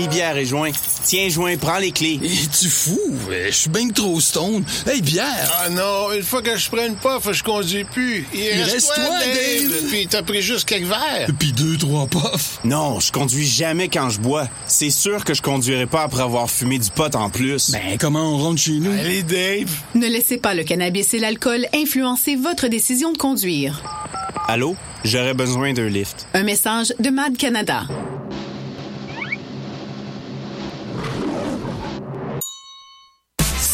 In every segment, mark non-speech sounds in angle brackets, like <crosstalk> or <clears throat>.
Mi-bière et joint. Tiens, joint, prends les clés. Es-tu fou? Je suis bien trop stone. Hey, bière! Ah non, une fois que je prends une puff, je conduis plus. Il, reste toi, Dave. Puis t'as pris juste quelques verres. Puis deux, trois puffs. Non, je conduis jamais quand je bois. C'est sûr que je conduirai pas après avoir fumé du pot en plus. Ben, comment on rentre chez nous? Allez, Dave. Ne laissez pas le cannabis et l'alcool influencer votre décision de conduire. Allô? J'aurais besoin d'un lift. Un message de Mad Canada.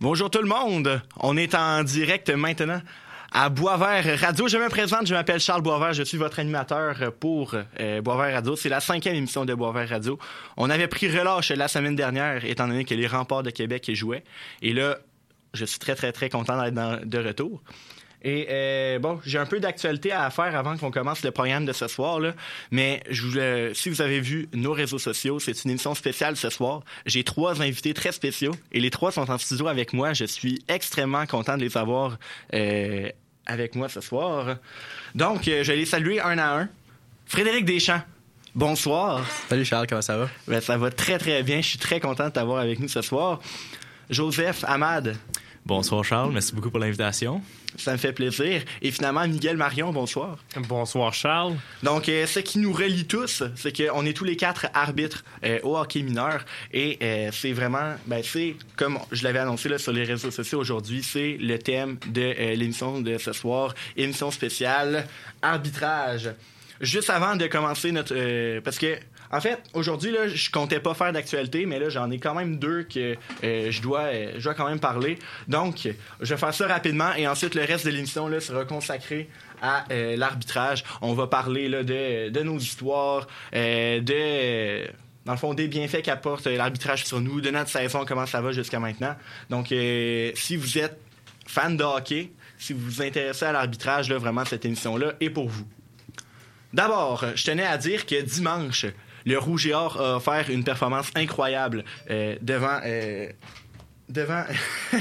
Bonjour tout le monde. On est en direct maintenant à Boisvert Radio. Je me présente, je m'appelle Charles Boisvert, je suis votre animateur pour euh, Boisvert Radio. C'est la cinquième émission de Boisvert Radio. On avait pris relâche la semaine dernière, étant donné que les remparts de Québec jouaient. Et là, je suis très, très, très content d'être de retour. Et euh, bon, j'ai un peu d'actualité à faire avant qu'on commence le programme de ce soir. Là. Mais je voulais, si vous avez vu nos réseaux sociaux, c'est une émission spéciale ce soir. J'ai trois invités très spéciaux et les trois sont en studio avec moi. Je suis extrêmement content de les avoir euh, avec moi ce soir. Donc, euh, je vais les saluer un à un. Frédéric Deschamps. Bonsoir. Salut Charles, comment ça va? Ben, ça va très très bien. Je suis très content de t'avoir avec nous ce soir. Joseph Ahmad. Bonsoir Charles, merci beaucoup pour l'invitation. Ça me fait plaisir. Et finalement, Miguel Marion, bonsoir. Bonsoir Charles. Donc, euh, ce qui nous relie tous, c'est qu'on est tous les quatre arbitres euh, au hockey mineur. Et euh, c'est vraiment, ben, c'est comme je l'avais annoncé là, sur les réseaux sociaux aujourd'hui, c'est le thème de l'émission de ce soir, émission spéciale arbitrage. Juste avant de commencer notre... parce que en fait, aujourd'hui, là, je comptais pas faire d'actualité, mais là, j'en ai quand même deux que euh, je, dois, euh, je dois quand même parler. Donc, je vais faire ça rapidement et ensuite, le reste de l'émission là, sera consacré à euh, l'arbitrage. On va parler de nos histoires, de dans le fond, des bienfaits qu'apporte l'arbitrage sur nous, de notre saison, comment ça va jusqu'à maintenant. Donc, si vous êtes fan de hockey, si vous vous intéressez à l'arbitrage, là, vraiment, cette émission-là est pour vous. D'abord, je tenais à dire que dimanche, le Rouge et Or a offert une performance incroyable euh, devant. Euh, devant. <laughs>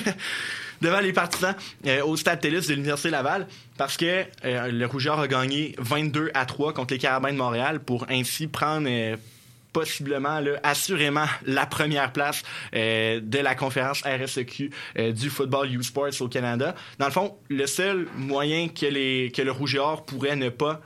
devant les partisans euh, au Stade Télus de l'Université Laval parce que le Rouge et Or a gagné 22 à 3 contre les Carabins de Montréal pour ainsi prendre possiblement, là, assurément, la première place de la conférence RSEQ du football U Sports au Canada. Dans le fond, le seul moyen que, les, que le Rouge et Or pourrait ne pas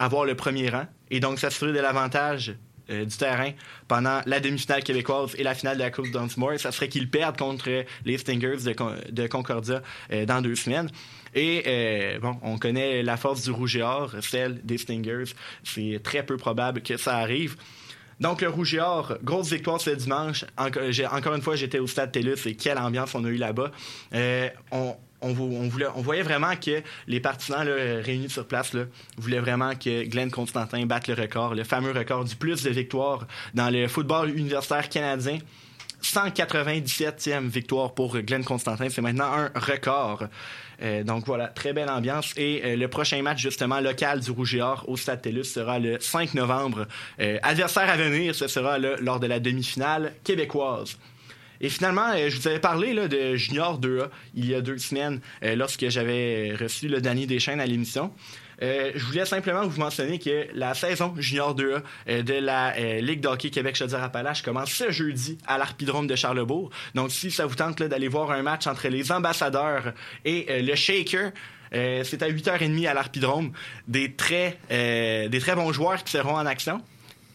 avoir le premier rang, et donc s'assurer de l'avantage euh, du terrain pendant la demi-finale québécoise et la finale de la Coupe Dunsmore, ça serait qu'ils perdent contre les Stingers de, Concordia euh, dans deux semaines. Et euh, bon, on connaît la force du rouge et or, celle des Stingers. C'est très peu probable que ça arrive. Donc, le Rouge et Or, grosse victoire ce dimanche. encore une fois, j'étais au Stade TELUS et quelle ambiance on a eu là-bas. on, on, voulait, voyait vraiment que les partisans réunis sur place voulaient vraiment que Glenn Constantin batte le record, le fameux record du plus de victoires dans le football universitaire canadien. 197e victoire pour Glenn Constantin. C'est maintenant un record. Euh, donc voilà, très belle ambiance. Et euh, le prochain match, justement, local du Rouge et Or au Stade TELUS sera le 5 novembre. Euh, adversaire à venir, ce sera lors de la demi-finale québécoise. Et finalement, euh, je vous avais parlé de Junior 2A il y a deux semaines euh, lorsque j'avais reçu le Danny Deschaines à l'émission. Euh, je voulais simplement vous mentionner que la saison junior 2A de la Ligue d'hockey Québec Chaudière-Appalaches commence ce jeudi à l'Arpidrome de Charlebourg. Donc, si ça vous tente d'aller voir un match entre les ambassadeurs et le Shaker, c'est à 8h30 à l'Arpidrome. Des très, des très bons joueurs qui seront en action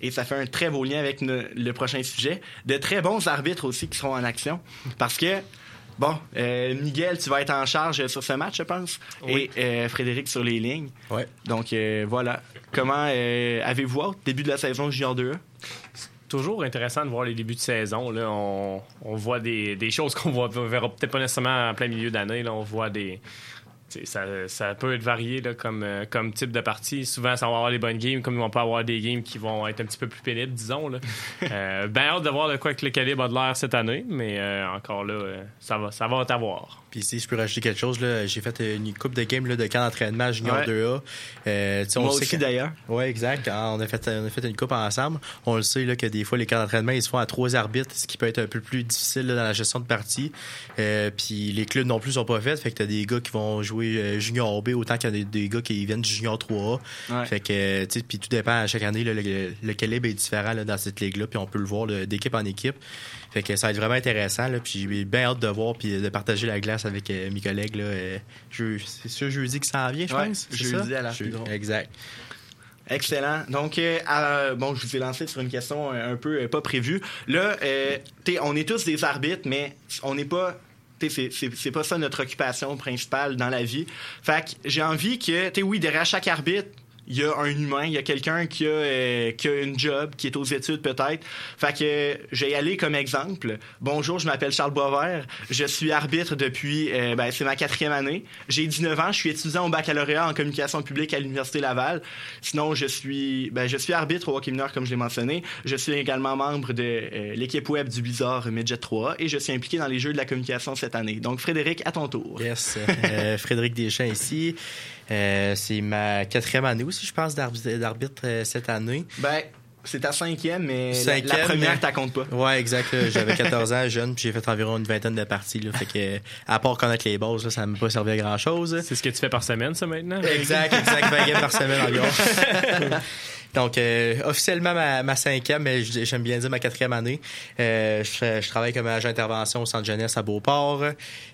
et ça fait un très beau lien avec le prochain sujet, de très bons arbitres aussi qui seront en action. Parce que, bon, euh, Miguel, tu vas être en charge sur ce match, je pense, et euh, Frédéric sur les lignes. Ouais. Donc, euh, voilà. Comment avez-vous hâte, début de la saison Junior 2 toujours intéressant de voir les débuts de saison. Là. On, voit des, choses <laughs> qu'on ne verra peut-être pas nécessairement en plein milieu d'année. On voit des, ça, ça peut être varié là, comme, euh, comme type de partie. Souvent, ça va avoir les bonnes games, comme ils vont pas avoir des games qui vont être un petit peu plus pénibles, disons. Là. <laughs> Euh, ben hâte de voir de quoi que le calibre a de l'air cette année, mais euh, encore là, euh, ça va, ça va t'avoir. Puis si je peux rajouter quelque chose, là, j'ai fait une coupe de games là, de camp d'entraînement junior Ouais. 2A. Euh, tu sais, on Moi sait aussi, que- d'ailleurs. Ouais, exact. Ah, On a fait, on a fait une coupe ensemble. On le sait là, que des fois, les camps d'entraînement, ils se font à trois arbitres, ce qui peut être un peu plus difficile là, dans la gestion de partie. Euh, puis les clubs non plus sont pas faits. Fait que t'as des gars qui vont jouer euh, junior B autant qu'il y a des, des gars qui viennent du junior 3A. Ouais. Fait que, tu sais, puis tout dépend à chaque année, là, le, le calibre est différent là, dans cette ligue-là. Puis on peut le voir d'équipe en équipe. Fait que ça va être vraiment intéressant. Là, puis j'ai bien hâte de voir puis de partager la glace avec euh, mes collègues. Là, euh, je- c'est ce jeudi que ça en vient, je Ouais, pense. jeudi ça? à l'Arpidron. Exact. Excellent. Donc, euh, bon, je vous ai lancé sur une question un peu pas prévue. Là, on est tous des arbitres, mais on n'est pas. C'est, pas ça notre occupation principale dans la vie. Fait que j'ai envie que, tu oui, derrière chaque arbitre, il y a un humain, il y a quelqu'un qui a, euh, qui a une job, qui est aux études peut-être. Fait que y aller comme exemple. Bonjour, je m'appelle Charles Boisvert. Je suis arbitre depuis, euh, ben, c'est ma quatrième année. J'ai 19 ans, je suis étudiant au baccalauréat en communication publique à l'Université Laval. Sinon, je suis, ben, je suis arbitre au hockey mineur, comme je l'ai mentionné. Je suis également membre de euh, l'équipe web du Blizzard Midget 3 et je suis impliqué dans les jeux de la communication cette année. Donc, Frédéric, à ton tour. Yes. Euh, <laughs> Frédéric Deschamps ici. Euh, c'est ma quatrième année aussi, je pense, d'arbi- d'arbitre euh, cette année. Ben, c'est ta cinquième, mais la- première, mais- t'as compte pas. Ouais, exact. J'avais <laughs> 14 ans, jeune, puis j'ai fait environ une vingtaine de parties. Là, fait que, euh, à part connaître les bases, là, ça m'a pas servi à grand chose. C'est ce que tu fais par semaine, ça, maintenant? Exact, exact. 20 games par semaine environ. <laughs> Donc, euh, officiellement ma, ma cinquième, mais j'aime bien dire ma quatrième année. Euh, je, je travaille comme agent d'intervention au centre jeunesse à Beauport.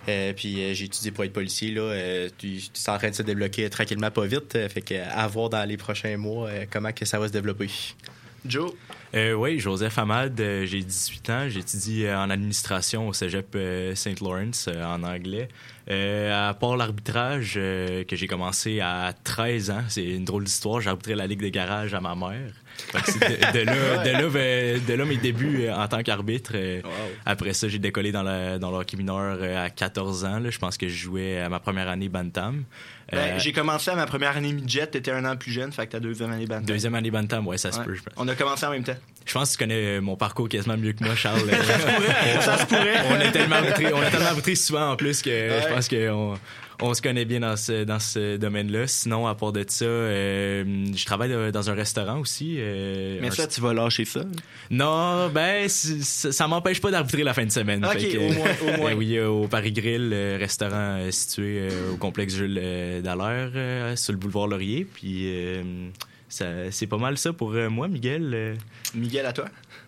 Euh, puis euh, j'ai étudié pour être policier. Là, euh, puis c'est en train de se débloquer tranquillement, pas vite. Euh, fait que à voir dans les prochains mois euh, comment que ça va se développer. Joe, Euh, oui, Joseph Hamad, euh, j'ai 18 ans, j'étudie euh, en administration au cégep euh, St. Lawrence euh, en anglais. Euh, à part l'arbitrage euh, que j'ai commencé à 13 ans, c'est une drôle d'histoire, j'ai arbitré la Ligue des garages à ma mère. De, de là, <laughs> de, là, ben, de là mes débuts euh, en tant qu'arbitre. Euh, Après ça, j'ai décollé dans, la, dans le hockey mineur euh, à 14 ans. Là. Je pense que je jouais à ma première année Bantam. Ben, Euh, j'ai commencé à ma première année midget, t'étais un an plus jeune, fait que ta deuxième année bantam. Deuxième année Bantam, ouais, ça se Ouais. peut. je pense. On a commencé en même temps. Je pense que tu connais mon parcours quasiment mieux que moi, Charles. <laughs> Ça se pourrait. on a tellement arbitré, on a tellement arbitré souvent en plus que Ouais. je pense qu'on on se connaît bien dans ce, dans ce domaine-là. Sinon, à part de ça, euh, je travaille dans un restaurant aussi. euh, Mais un- ça, tu vas lâcher ça? Non, ben, ça m'empêche pas d'arbitrer la fin de semaine. Ok, que, au moins, au <laughs> moins. euh, oui, au Paris Grill, euh, restaurant situé au complexe Jules Dallaire, sur le boulevard Laurier. Puis, ça- c'est pas mal ça pour moi, Miguel. Miguel, à toi.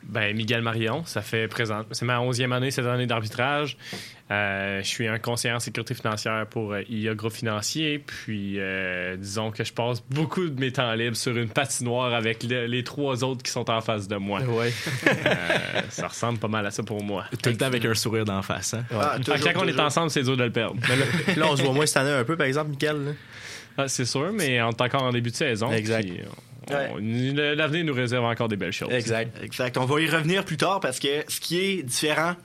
Ben, Miguel Marion, ça fait présent. C'est ma onzième année cette année d'arbitrage. Euh, je suis un conseiller en sécurité financière pour euh, IA Groupe Financier. Puis, euh, disons que je passe beaucoup de mes temps libres sur une patinoire avec le- les trois autres qui sont en face de moi. Ouais. Euh, ça ressemble pas mal à ça pour moi. Tout le temps avec un sourire d'en face. Hein? Ah, Fait que toujours, quand on est ensemble, c'est dur de le perdre. Mais là, là, on se voit moins cette année un peu, par exemple, là. Ah, c'est sûr, mais on est encore en début de saison. Exact. puis L'avenir nous réserve encore des belles choses. Exact. Exact. On va y revenir plus tard parce que ce qui est différent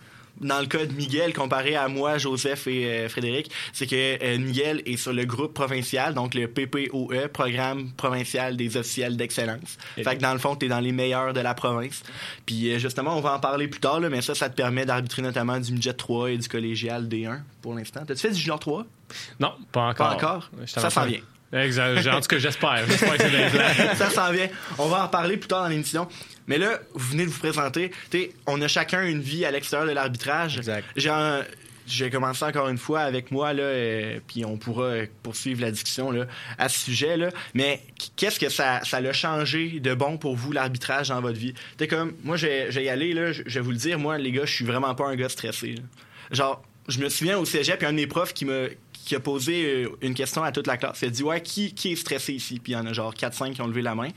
dans le cas de Miguel comparé à moi, Joseph et euh, Frédéric, c'est que euh, Miguel est sur le groupe provincial, donc le PPOE, Programme provincial des officiels d'excellence. Fait que dans le fond, t'es dans les meilleurs de la province. Puis euh, justement, on va en parler plus tard, là, mais ça, ça te permet d'arbitrer notamment du midget 3 et du collégial D1 pour l'instant. T'as-tu fait du junior 3? Non, pas encore. Pas encore? Ça s'en vient. Exact. En tout cas, j'espère. J'espère que c'est plans. <laughs> ça s'en vient. On va en parler plus tard dans l'émission. Mais là, vous venez de vous présenter. T'sais, on a chacun une vie à l'extérieur de l'arbitrage. Exact. J'ai un- J'ai commencé encore une fois avec moi, là, euh, puis on pourra poursuivre la discussion là, à ce sujet. Là. Mais qu'est-ce que ça, ça l'a changé de bon pour vous, l'arbitrage, dans votre vie? T'es comme, moi, j'ai j'ai y aller, là, je je vais vous le dire, moi, les gars, je suis vraiment pas un gars stressé. là. Genre, je me souviens au cégep, il y a un de mes profs qui me qui a posé euh, une question à toute la classe. Il a dit Ouais, qui, qui est stressé ici? Puis il y en a genre 4-5 qui ont levé la main.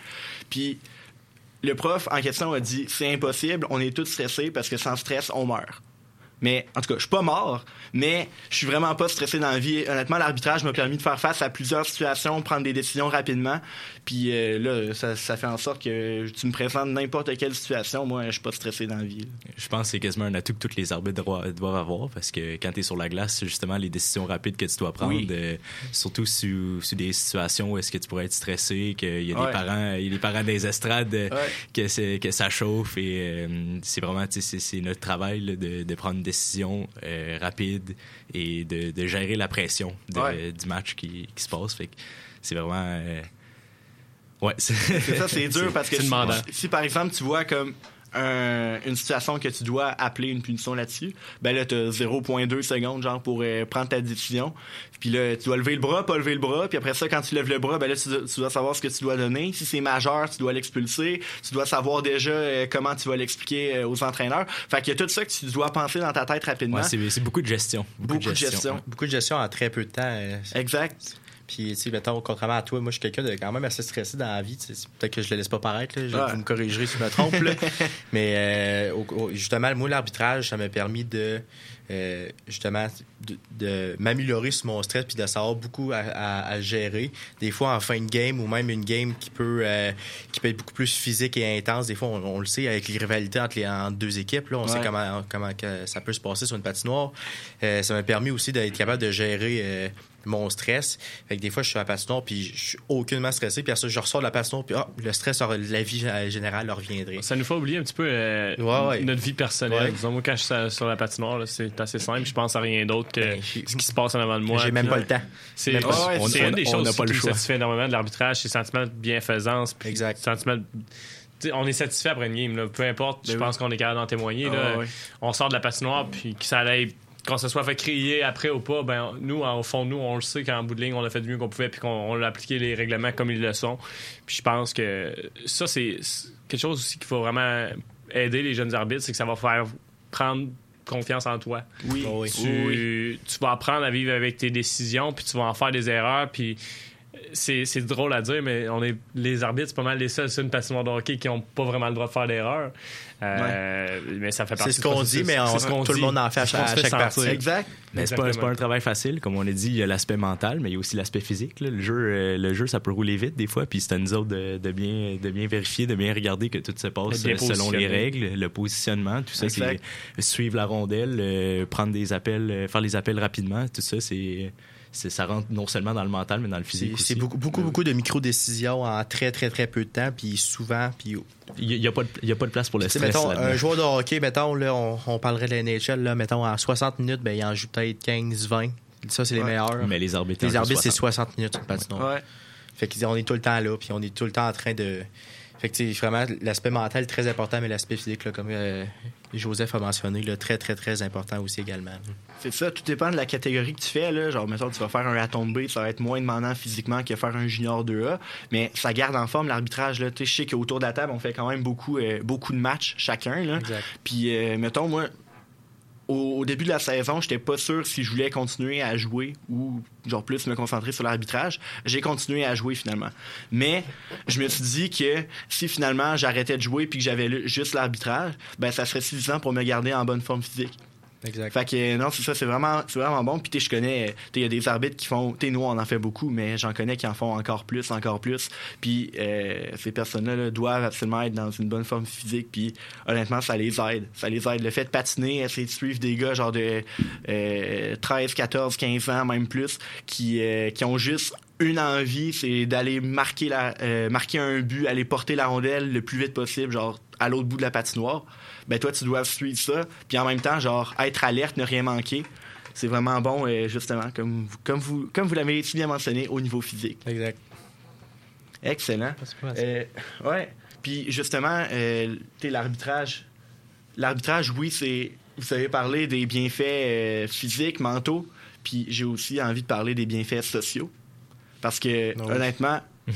Puis le prof en question a dit C'est impossible, on est tous stressés parce que sans stress, on meurt. Mais en tout cas, je suis pas mort, mais je suis vraiment pas stressé dans la vie. Honnêtement, l'arbitrage m'a permis de faire face à plusieurs situations, prendre des décisions rapidement. Puis euh, là, ça, ça fait en sorte que tu me présentes n'importe quelle situation. Moi, je suis pas stressé dans la vie. là. Je pense que c'est quasiment un atout que tous les arbitres doivent, avoir parce que quand tu es sur la glace, c'est justement les décisions rapides que tu dois prendre, Oui. euh, surtout sur, sur des situations où est-ce que tu pourrais être stressé, qu'il y a Ouais. des parents, il y a des parents des estrades, Ouais. que, ça chauffe et euh, c'est vraiment, c'est- notre travail là, de, de prendre une décision euh, rapide et de, de gérer la pression de- Ouais. du match qui, qui se passe. Fait que c'est vraiment. euh, ouais, c'est ça, c'est <laughs> dur parce que si, si, par exemple tu vois comme un- une situation que tu dois appeler une punition là-dessus, ben là, tu as 0.2 secondes genre pour euh, prendre ta décision. Puis là, tu dois lever le bras, pas lever le bras. Puis après ça, quand tu lèves le bras, ben là, tu, dois- tu dois savoir ce que tu dois donner. Si c'est majeur, tu dois l'expulser. Tu dois savoir déjà euh, comment tu vas l'expliquer euh, aux entraîneurs. Fait qu'il y a tout ça que tu dois penser dans ta tête rapidement. Ouais, c'est beaucoup de gestion. Beaucoup de gestion. Beaucoup de gestion en très peu de temps. euh, Exact. Puis, tu sais, mettons, contrairement à toi, moi, je suis quelqu'un de quand même assez stressé dans la vie. Peut-être que je le laisse pas paraître. Là, Je- Ouais. Vous me corrigerez si je me trompe. là. <laughs> Mais euh, au- au- justement, moi, l'arbitrage, ça m'a permis de, euh, justement, de, de m'améliorer sur mon stress puis de savoir beaucoup à, à- à gérer. Des fois, en fin de game ou même une game qui peut, euh, qui peut être beaucoup plus physique et intense. Des fois, on, on le sait avec les rivalités entre les entre deux équipes. Là, on sait comment, comment que ça peut se passer sur une patinoire. Euh, ça m'a permis aussi d'être capable de gérer mon stress. Fait que des fois, je suis à la patinoire puis je suis aucunement stressé. Puis après ça, je ressors de la patinoire puis ah, le stress, la vie générale reviendrait. Ça nous fait oublier un petit peu euh, Ouais, ouais. notre vie personnelle. Ouais. Disons, moi, quand je suis sur la patinoire, c'est assez simple. Je pense à rien d'autre que Ben, ce qui se passe en avant de moi. J'ai même pas le temps. C'est on- on- une des on choses pas qui le me choix. satisfait énormément de l'arbitrage, c'est le sentiment de bienfaisance. puis Exact. le Sentiment de- tu sais, on est satisfait après une game. là. Peu importe, je Ben pense qu'on est capable d'en témoigner. Ah, là. On sort de la patinoire, puis que ça allait qu'on se soit fait crier après ou pas, ben nous, au fond, nous, on le sait qu'en bout de ligne, on a fait du mieux qu'on pouvait, puis qu'on on a appliqué les règlements comme ils le sont. Puis je pense que ça, c'est quelque chose aussi qu'il faut vraiment aider les jeunes arbitres, c'est que ça va faire prendre confiance en toi. Oui. Oh, oui. Tu, tu vas apprendre à vivre avec tes décisions, puis tu vas en faire des erreurs, puis c'est c'est drôle à dire, mais on est les arbitres, c'est pas mal les seuls sur une patinoire de hockey qui n'ont pas vraiment le droit de faire d'erreurs. Euh, Mais ça fait partie C'est ce qu'on dit, mais on- C'est ce qu'on tout le dit. monde en fait à chaque- se fait à chaque sentir. partie. Exact. Mais c'est pas, pas un travail facile. Comme on a dit, il y a l'aspect mental, mais il y a aussi l'aspect physique. là. Le, jeu, euh, le jeu, ça peut rouler vite des fois. Puis c'est à nous autres de, de bien, de bien vérifier, de bien regarder que tout se passe euh, selon les règles, le positionnement, tout ça. C'est suivre la rondelle, euh, prendre des appels, euh, faire les appels rapidement. Tout ça, c'est, c'est- ça rentre non seulement dans le mental, mais dans le physique C'est aussi. c'est beaucoup, beaucoup, beaucoup de micro-décisions en très, très, très peu de temps, puis souvent, puis Il n'y a, pas de- il y a pas de place pour le stress. mettons, un joueur de hockey, mettons, là, on, on parlerait de la NHL, là, mettons, en 60 minutes, ben, il en joue peut-être 15, 20. Ça, c'est les meilleurs. Mais les arbitres, les arbitres, c'est 60. 60 minutes patinoire. Ouais. Fait qu'on est tout le temps là, puis on est tout le temps en train de. Fait que, vraiment, l'aspect mental très important, mais l'aspect physique, là, comme euh, Joseph a mentionné, là, très, très, très important aussi également. C'est ça, tout dépend de la catégorie que tu fais. Là. Genre, mettons, tu vas faire un raton B, ça va être moins demandant physiquement que faire un junior 2A, mais ça garde en forme l'arbitrage. là. Je sais qu'autour de la table, on fait quand même beaucoup, euh, beaucoup de matchs chacun. Là. Exact. Puis, euh, mettons, moi, au, début de la saison, j'étais pas sûr si je voulais continuer à jouer ou genre plus me concentrer sur l'arbitrage. J'ai continué à jouer finalement. Mais je me suis dit que si finalement j'arrêtais de jouer puis que j'avais juste l'arbitrage, ben ça serait suffisant pour me garder en bonne forme physique. Exact. Fait que euh, non, c'est ça, c'est vraiment, c'est vraiment bon. Puis je connais, il y a des arbitres qui font, tu nous on en fait beaucoup, mais j'en connais qui en font encore plus, encore plus. Puis euh, ces personnes-là là, doivent absolument être dans une bonne forme physique. Puis honnêtement, ça les aide, ça les aide. Le fait de patiner, essayer de suivre des gars genre de euh, 13, 14, 15 ans, même plus, qui, euh, qui ont juste une envie, c'est d'aller marquer la, euh, marquer un but, aller porter la rondelle le plus vite possible, genre à l'autre bout de la patinoire. Ben toi, tu dois suivre ça, puis en même temps, genre être alerte, ne rien manquer. C'est vraiment bon, euh, justement, comme vous, comme vous, comme vous l'avez bien mentionné, au niveau physique. Exact. Excellent. Euh, ouais. Puis justement, euh, tu sais, l'arbitrage. L'arbitrage, oui, c'est. Vous avez parlé des bienfaits euh, physiques, mentaux. Puis j'ai aussi envie de parler des bienfaits sociaux. Parce que, Ah honnêtement, <laughs>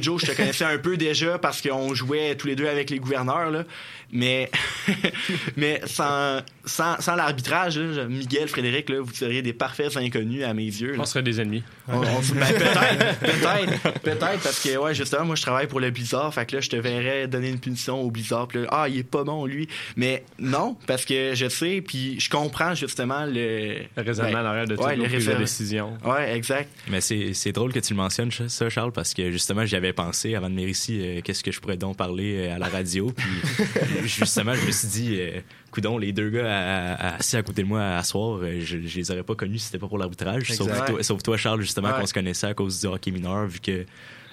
Joe, je te connaissais un peu déjà parce qu'on jouait tous les deux avec les gouverneurs, là. Mais, <laughs> mais sans, sans, sans l'arbitrage, là, Miguel, Frédéric, là, vous seriez des parfaits inconnus à mes yeux. là. On serait des ennemis. On- on se- ben, peut-être, peut-être, peut-être, parce que, ouais, justement, moi, je travaille pour le Blizzard, fait que là, je te verrais donner une punition au Blizzard, puis là, ah, il est pas bon, lui. Mais non, parce que je sais, puis je comprends, justement, le... Le raisonnement ben, de ouais, le de décision. Ouais, exact. Mais c'est c'est drôle que tu le mentionnes, ça, Charles, parce que justement, j'y avais pensé avant de venir ici, euh, qu'est-ce que je pourrais donc parler euh, à la radio. Puis <laughs> justement, je me suis dit, euh, coudon, les deux gars à- à- assis à côté de moi à soir, je, je les aurais pas connus si c'était pas pour l'arbitrage. Sauf, toi- sauf toi, Charles, justement, Ouais. qu'on se connaissait à cause du hockey mineur, vu que.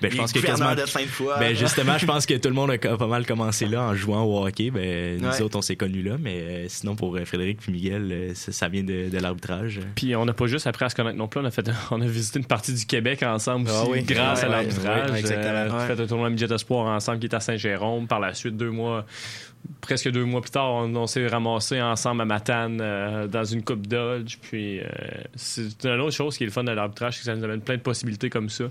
Ben, je pense que gouverneurs quasiment. de Sainte-Foy. Ben justement, je pense que tout le monde a <laughs> pas mal commencé là en jouant au hockey. Ben nous Ouais. autres, on s'est connus là, mais euh, sinon pour euh, Frédéric puis Miguel, euh, ça, ça vient de, de l'arbitrage. Puis on n'a pas juste appris à se connaître non plus, on a, fait, <laughs> on a visité une partie du Québec ensemble Ah aussi, oui. grâce Ouais, à l'arbitrage. ouais, exactement. Euh, Ouais. fait un tournoi midget espoir ensemble qui est à Saint-Jérôme. Par la suite, deux mois, presque deux mois plus tard, on, on s'est ramassés ensemble à Matane euh, dans une coupe Dodge. Puis euh, c'est une autre chose qui est le fun de l'arbitrage, c'est que ça nous amène plein de possibilités comme ça.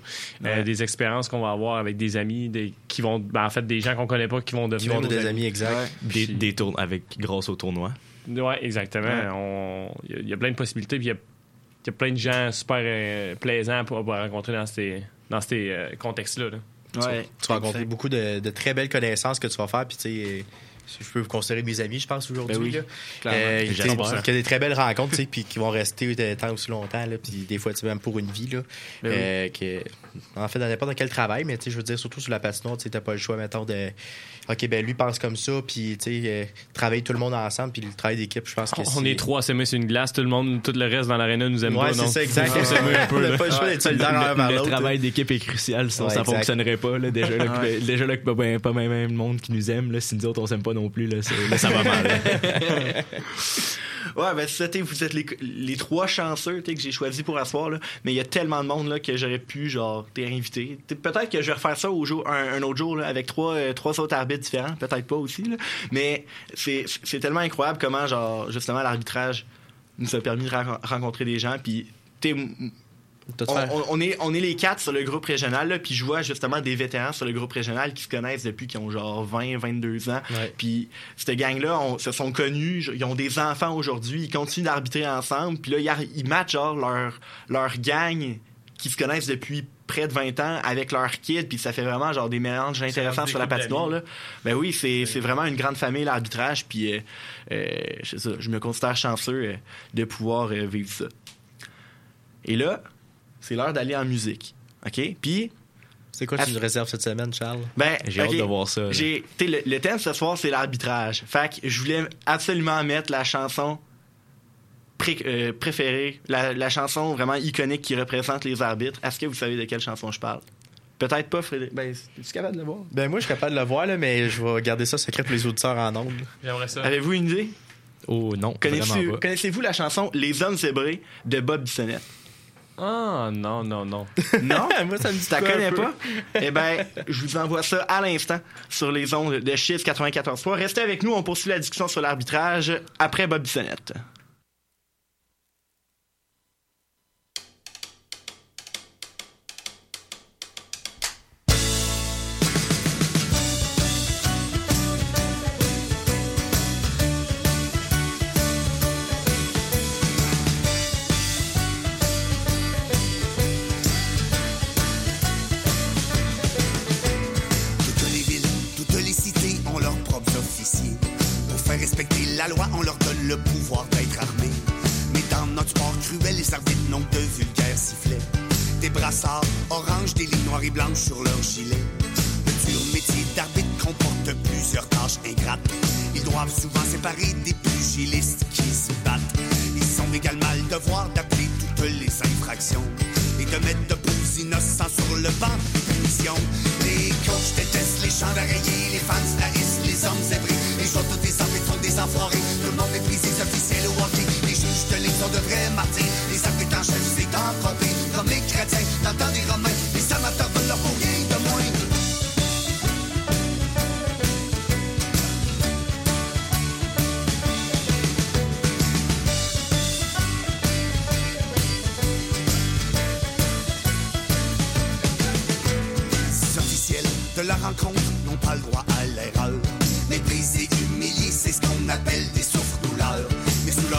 Euh, des expériences qu'on va avoir avec des amis, des, qui vont, ben, en fait, des gens qu'on connaît pas qui vont Qui devenir vont nos des amis, exact. Des, Puis- des tours avec grâce au tournoi. Ouais, exactement. Ouais. Il y a- il y, a plein de possibilités, puis il y a, il y a plein de gens super euh, plaisants pour, pour rencontrer dans ces, dans ces euh, contextes-là. là. Ouais, Tu vas rencontrer beaucoup de, de très belles connaissances que tu vas faire. Puis, tu sais, je peux vous considérer mes amis, je pense, aujourd'hui. Ben oui. Euh, y a des très belles rencontres, tu sais, puis qui vont rester euh, tant aussi longtemps, là, puis des fois, tu sais, même pour une vie, là. Ben oui. Euh, que, en fait, dans n'importe quel travail, mais tu sais, je veux dire, surtout sur la patinoire, tu t'as pas le choix, mettons, de. OK, ben lui pense comme ça, puis, tu sais, euh, travailler tout le monde ensemble, puis le travail d'équipe, je pense que On est trois à s'aimer sur une glace, tout le monde, tout le reste dans l'aréna nous aime Ouais, pas. c'est non? ça, exact. Un peu. <laughs> Là. pas le choix d'être solidaire le, l'un vers le l'autre. travail d'équipe est crucial, sinon Ouais, ça exact. fonctionnerait pas. Là. Déjà, là, Ouais. déjà là, pas, ben- pas même, même le monde qui nous aime, là, si nous autres on s'aime pas non plus, là, là, ça va mal. <laughs> Ouais, ben ça, vous êtes les, les trois chanceux que j'ai choisi pour asseoir, là. Mais il y a tellement de monde là, que j'aurais pu, genre, t'es invité. Peut-être que je vais refaire ça au jour, un, un autre jour là, avec trois, euh, trois autres arbitres différents. Peut-être pas aussi, là. Mais c'est tellement incroyable comment, genre, justement, l'arbitrage nous a permis de ren- rencontrer des gens. Puis, on, est, on est les quatre sur le groupe régional, là, puis je vois justement des vétérans sur le groupe régional qui se connaissent depuis qu'ils ont genre 20, 22 ans. Ouais. Puis cette gang-là se sont connus, ils ont des enfants aujourd'hui, ils continuent d'arbitrer ensemble, puis là, ils, ils matchent genre leur, leur gang qui se connaissent depuis près de 20 ans avec leurs kids, puis ça fait vraiment genre des mélanges intéressants sur la patinoire. Là. Ben oui, c'est c'est vraiment une grande famille, l'arbitrage, puis euh, euh, je sais ça, je me considère chanceux euh, de pouvoir euh, vivre ça. Et là, c'est l'heure d'aller en musique. OK? Puis, C'est quoi que tu nous réserves cette semaine, Charles? ben, J'ai hâte de voir ça. le, le thème ce soir, c'est l'arbitrage. Fait que je voulais absolument mettre la chanson pré- euh, préférée, la, la chanson vraiment iconique qui représente les arbitres. Est-ce que vous savez de quelle chanson je parle? Peut-être pas, Frédéric. Ben, es-tu capable de le voir? Ben, moi, je suis capable de le voir, là, mais je vais garder ça secret pour les auditeurs en ondes. J'aimerais ça. Avez-vous une idée? Oh non, Connaissez-. Connaissez-vous la chanson Les Hommes Zébrés de Bob Bissonnette? Ah, non, non, non. <laughs> Non? <laughs> moi, ça me dit Tu la quoi un connais pas? Eh bien, je vous envoie ça à l'instant sur les ondes de Chiz 94.3. Restez avec nous, on poursuit la discussion sur l'arbitrage après Bob Bissonnette. Les arbitres n'ont de vulgaires sifflets. Des brassards orange, des lignes noires et blanches sur leurs gilets. Le dur métier d'arbitre comporte plusieurs tâches ingrates. Ils doivent souvent séparer des pugilistes qui se battent. Ils ont également le devoir d'appeler toutes les infractions et de mettre de beaux innocents sur le banc de punition. Les coachs détestent les champs d'araignée, les fans haïssent les hommes zébrés. Les joueurs tous des arbitres sont des enfoirés. Tout le monde méprise les officiels au hockey. De ligne sont de vrais martyrs. Les arbitres en chef, c'est. Comme les chrétiens, dans le des Romains. Les amateurs veulent leur pour rien de moins. la rencontre n'ont pas le droit à l'erreur. Méprisés, humiliés, c'est ce qu'on appelle des souffres-douleurs.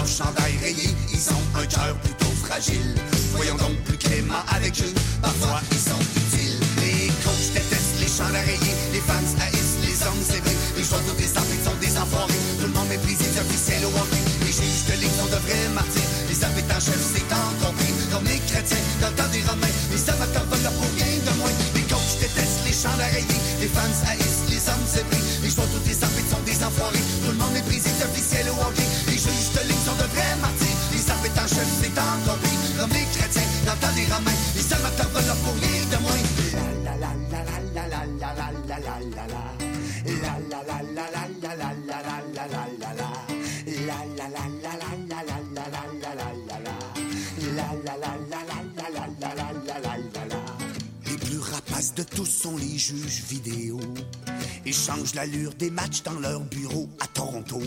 Chandail rayé, ils ont un cœur plutôt fragile. Voyons donc plus clément avec eux, parfois ils sont utiles. Les coachs détestent les chandails rayés, les fans haïssent les hommes zébrés. Les joueurs de arbitres sont des enfoirés, tout le monde méprise les officiels au hockey. Les juges de ligue sont de vrais martyrs, les arbitres en chef c'est compris. Comme les chrétiens, dans le temps des romains, les amateurs veulent leur pour rien de moins. Les coachs détestent les chandails rayés, les fans haïssent les hommes zébrés. Les joueurs de arbitres sont des enfoirés, tout le monde méprise les officiels au hockey. De. Les plus rapaces de tous sont les juges vidéo. Ils changent l'allure des matchs dans leur bureau à Toronto.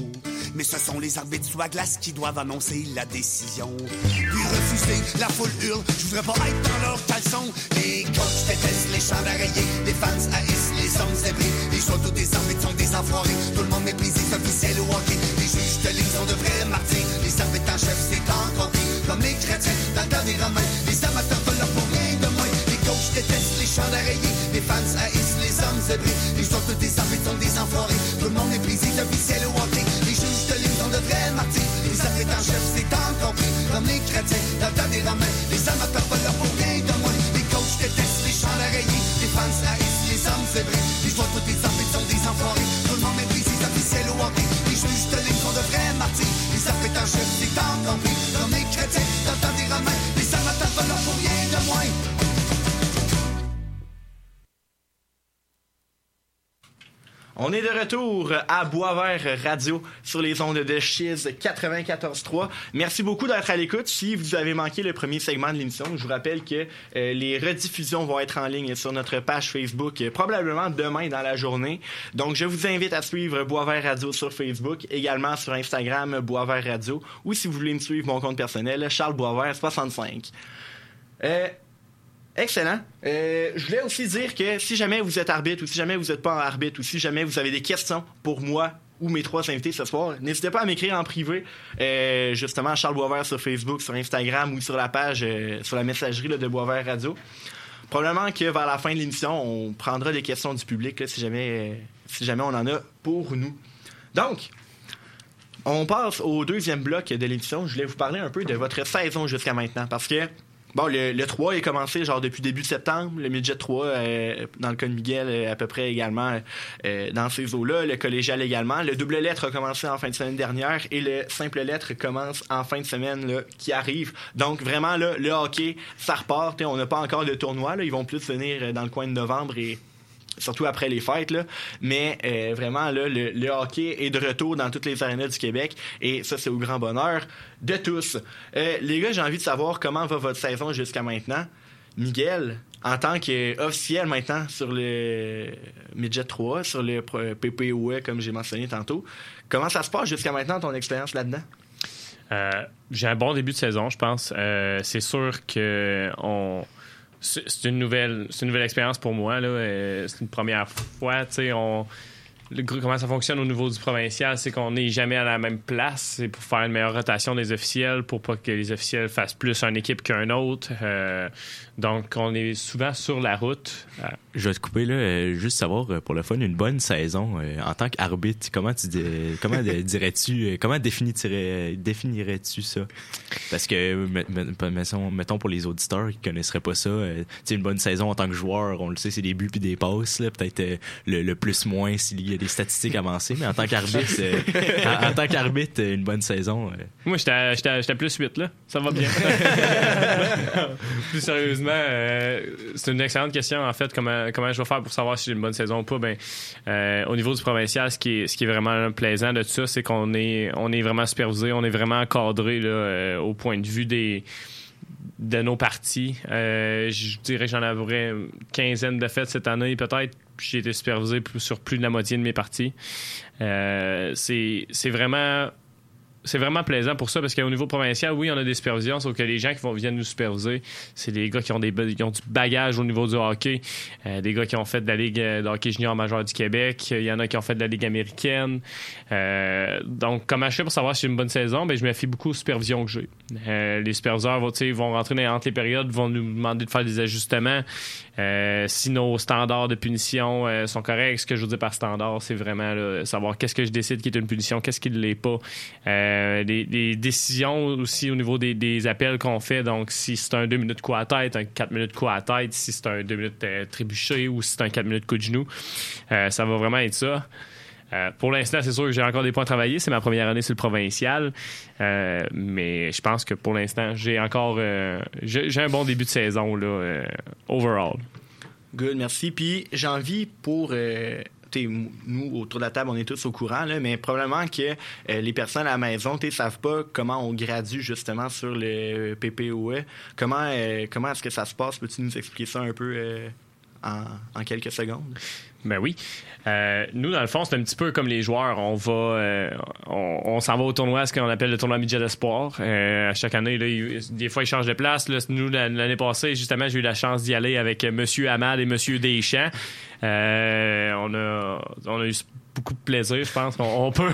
Mais ce sont les arbitres sous la glace qui doivent annoncer la décision. Puis refuser, la foule hurle, je voudrais pas être dans leur caleçon. Les coachs détestent les champs rayés, les fans haïssent les hommes zébrés. Les tous des arbitres sont des enfoirés. Tout le monde méprise les officiels au hockey. Les juges de ligne sont de vrais martyrs. Les arbitres en chef, c'est compris. Comme les chrétiens, dans le temps des. Les amateurs veulent leur pour rien de moins. Les coachs détestent champs rayés. Les fans haïssent les hommes zébrés. Les joueurs tous des arbitres sont des enfoirés. Tout le monde méprise les officiels au hockey. Les juges de ligne sont de vrais martyrs. Les arbitres en chef, c'est compris. Comme les chrétiens, dans le temps des romains. Les amateurs leur pour rien de moins. Les coachs détestent les champs rayés. Les fans haïssent les hommes zébrés. Les joueurs tous des arbitres sont des enfoirés. Tout le monde méprise les officiels au hockey. Les juges de ligne sont de vrais martyrs. Les arbitres en chef, c'est compris. Comme les chrétiens, dans le temps des romains. On est de retour à Boisvert Radio sur les ondes de Chiz 94.3. Merci beaucoup d'être à l'écoute. Si vous avez manqué le premier segment de l'émission, je vous rappelle que euh, les rediffusions vont être en ligne sur notre page Facebook euh, probablement demain dans la journée. Donc, je vous invite à suivre Boisvert Radio sur Facebook, également sur Instagram Boisvert Radio, ou si vous voulez me suivre mon compte personnel, Charles Boisvert 65. Euh, Excellent. Euh, je voulais aussi dire que si jamais vous êtes arbitre ou si jamais vous n'êtes pas arbitre ou si jamais vous avez des questions pour moi ou mes trois invités ce soir, n'hésitez pas à m'écrire en privé, euh, justement à Charles Boisvert sur Facebook, sur Instagram ou sur la page, euh, sur la messagerie de Boisvert Radio. Probablement que vers la fin de l'émission, on prendra des questions du public si jamais on en a pour nous. Donc, on passe au deuxième bloc de l'émission. Je voulais vous parler un peu de votre saison jusqu'à maintenant parce que Bon, le, le 3 est commencé genre depuis début septembre. Le midget 3, euh, dans le cas de Miguel, euh, à peu près également euh, dans ces eaux-là. Le collégial également. Le double lettre a commencé en fin de semaine dernière et le simple lettre commence en fin de semaine là, qui arrive. Donc vraiment, là, le hockey, ça repart. On n'a pas encore de tournoi. Là. Ils vont plus venir dans le coin de novembre et surtout après les fêtes. Mais euh, vraiment, le, hockey est de retour dans toutes les arénas du Québec et ça, c'est au grand bonheur de tous. Euh, les gars, j'ai envie de savoir comment va votre saison jusqu'à maintenant. Miguel, en tant qu'officiel maintenant sur le Midget 3, sur le PPOE, comme j'ai mentionné tantôt, comment ça se passe jusqu'à maintenant, ton expérience là-dedans? Euh, j'ai un bon début de saison, je pense. C'est sûr que on c'est une nouvelle c'est une nouvelle expérience pour moi là Euh, c'est une première fois on comment ça fonctionne au niveau du provincial, c'est qu'on n'est jamais à la même place. C'est pour faire une meilleure rotation des officiels, pour pas que les officiels fassent plus une équipe qu'un autre. Euh, donc, on est souvent sur la route. Je vais te couper là, euh, juste savoir euh, pour le fun une bonne saison euh, en tant qu'arbitre. Comment tu comment dirais-tu comment définirais définirais-tu ça? Parce que me- me- mettons, pour les auditeurs qui connaisseraient pas ça, tu sais une bonne saison en tant que joueur, on le sait c'est des buts puis des passes là, peut-être le, le plus moins s'il y a des statistiques avancées, mais en tant qu'arbitre en, en tant qu'arbitre une bonne saison. Moi, j'étais j'étais- j'étais plus 8, là. Ça va bien. <laughs> plus sérieusement, euh, c'est une excellente question, en fait. Comment, comment je vais faire pour savoir si j'ai une bonne saison ou pas? Ben, euh, au niveau du provincial, ce qui est, vraiment plaisant de tout ça, c'est qu'on est, on est vraiment supervisé, on est vraiment encadré là, euh, au point de vue des de nos parties. Euh, je dirais que j'en avais une quinzaine de fêtes cette année, peut-être. J'ai été supervisé sur plus de la moitié de mes parties. Euh, c'est vraiment c'est vraiment plaisant pour ça parce qu'au niveau provincial, oui, on a des supervisions, sauf que les gens qui vont, viennent nous superviser, c'est des gars qui ont, des, qui du bagage au niveau du hockey, euh, des gars qui ont fait de la Ligue de hockey junior majeur du Québec, il y en a qui ont fait de la Ligue américaine. Euh, donc, comment je fais pour savoir si j'ai une bonne saison? Ben, je me beaucoup aux supervisions que j'ai. Euh, les superviseurs vont, vont rentrer dans, entre les périodes, vont nous demander de faire des ajustements. Euh, si nos standards de punition euh, sont corrects, ce que je veux dire par standard, c'est vraiment là, savoir qu'est-ce que je décide qui est une punition, qu'est-ce qui ne l'est pas. Euh, les, décisions aussi au niveau des, des appels qu'on fait, donc si c'est un 2 minutes coup à tête, un 4 minutes coup à tête, si c'est un 2 minutes euh, trébuché ou si c'est un 4 minutes coup de genou, euh, ça va vraiment être ça. Euh, pour l'instant, c'est sûr que j'ai encore des points à travailler. C'est ma première année sur le provincial. Euh, mais je pense que pour l'instant, j'ai encore euh, j'ai un bon début de saison là, overall. Good, merci. Puis j'ai envie pour. nous, autour de la table, on est tous au courant, là, mais probablement que les personnes à la maison ne savent pas comment on gradue justement sur le PPOE. Comment, comment est-ce que ça se passe? Peux-tu nous expliquer ça un peu en, en quelques secondes? Ben oui. Euh, nous, dans le fond, c'est un petit peu comme les joueurs. On va, euh, on, on s'en va au tournoi, ce qu'on appelle le tournoi midget d'espoir. Euh, à chaque année, là, il- des fois, ils changent de place. Là, nous, la- l'année passée, justement, j'ai eu la chance d'y aller avec euh, Monsieur Hamad et Monsieur Deschamps. Euh, on a, on a eu beaucoup de plaisir, je pense. On, on peut. <laughs>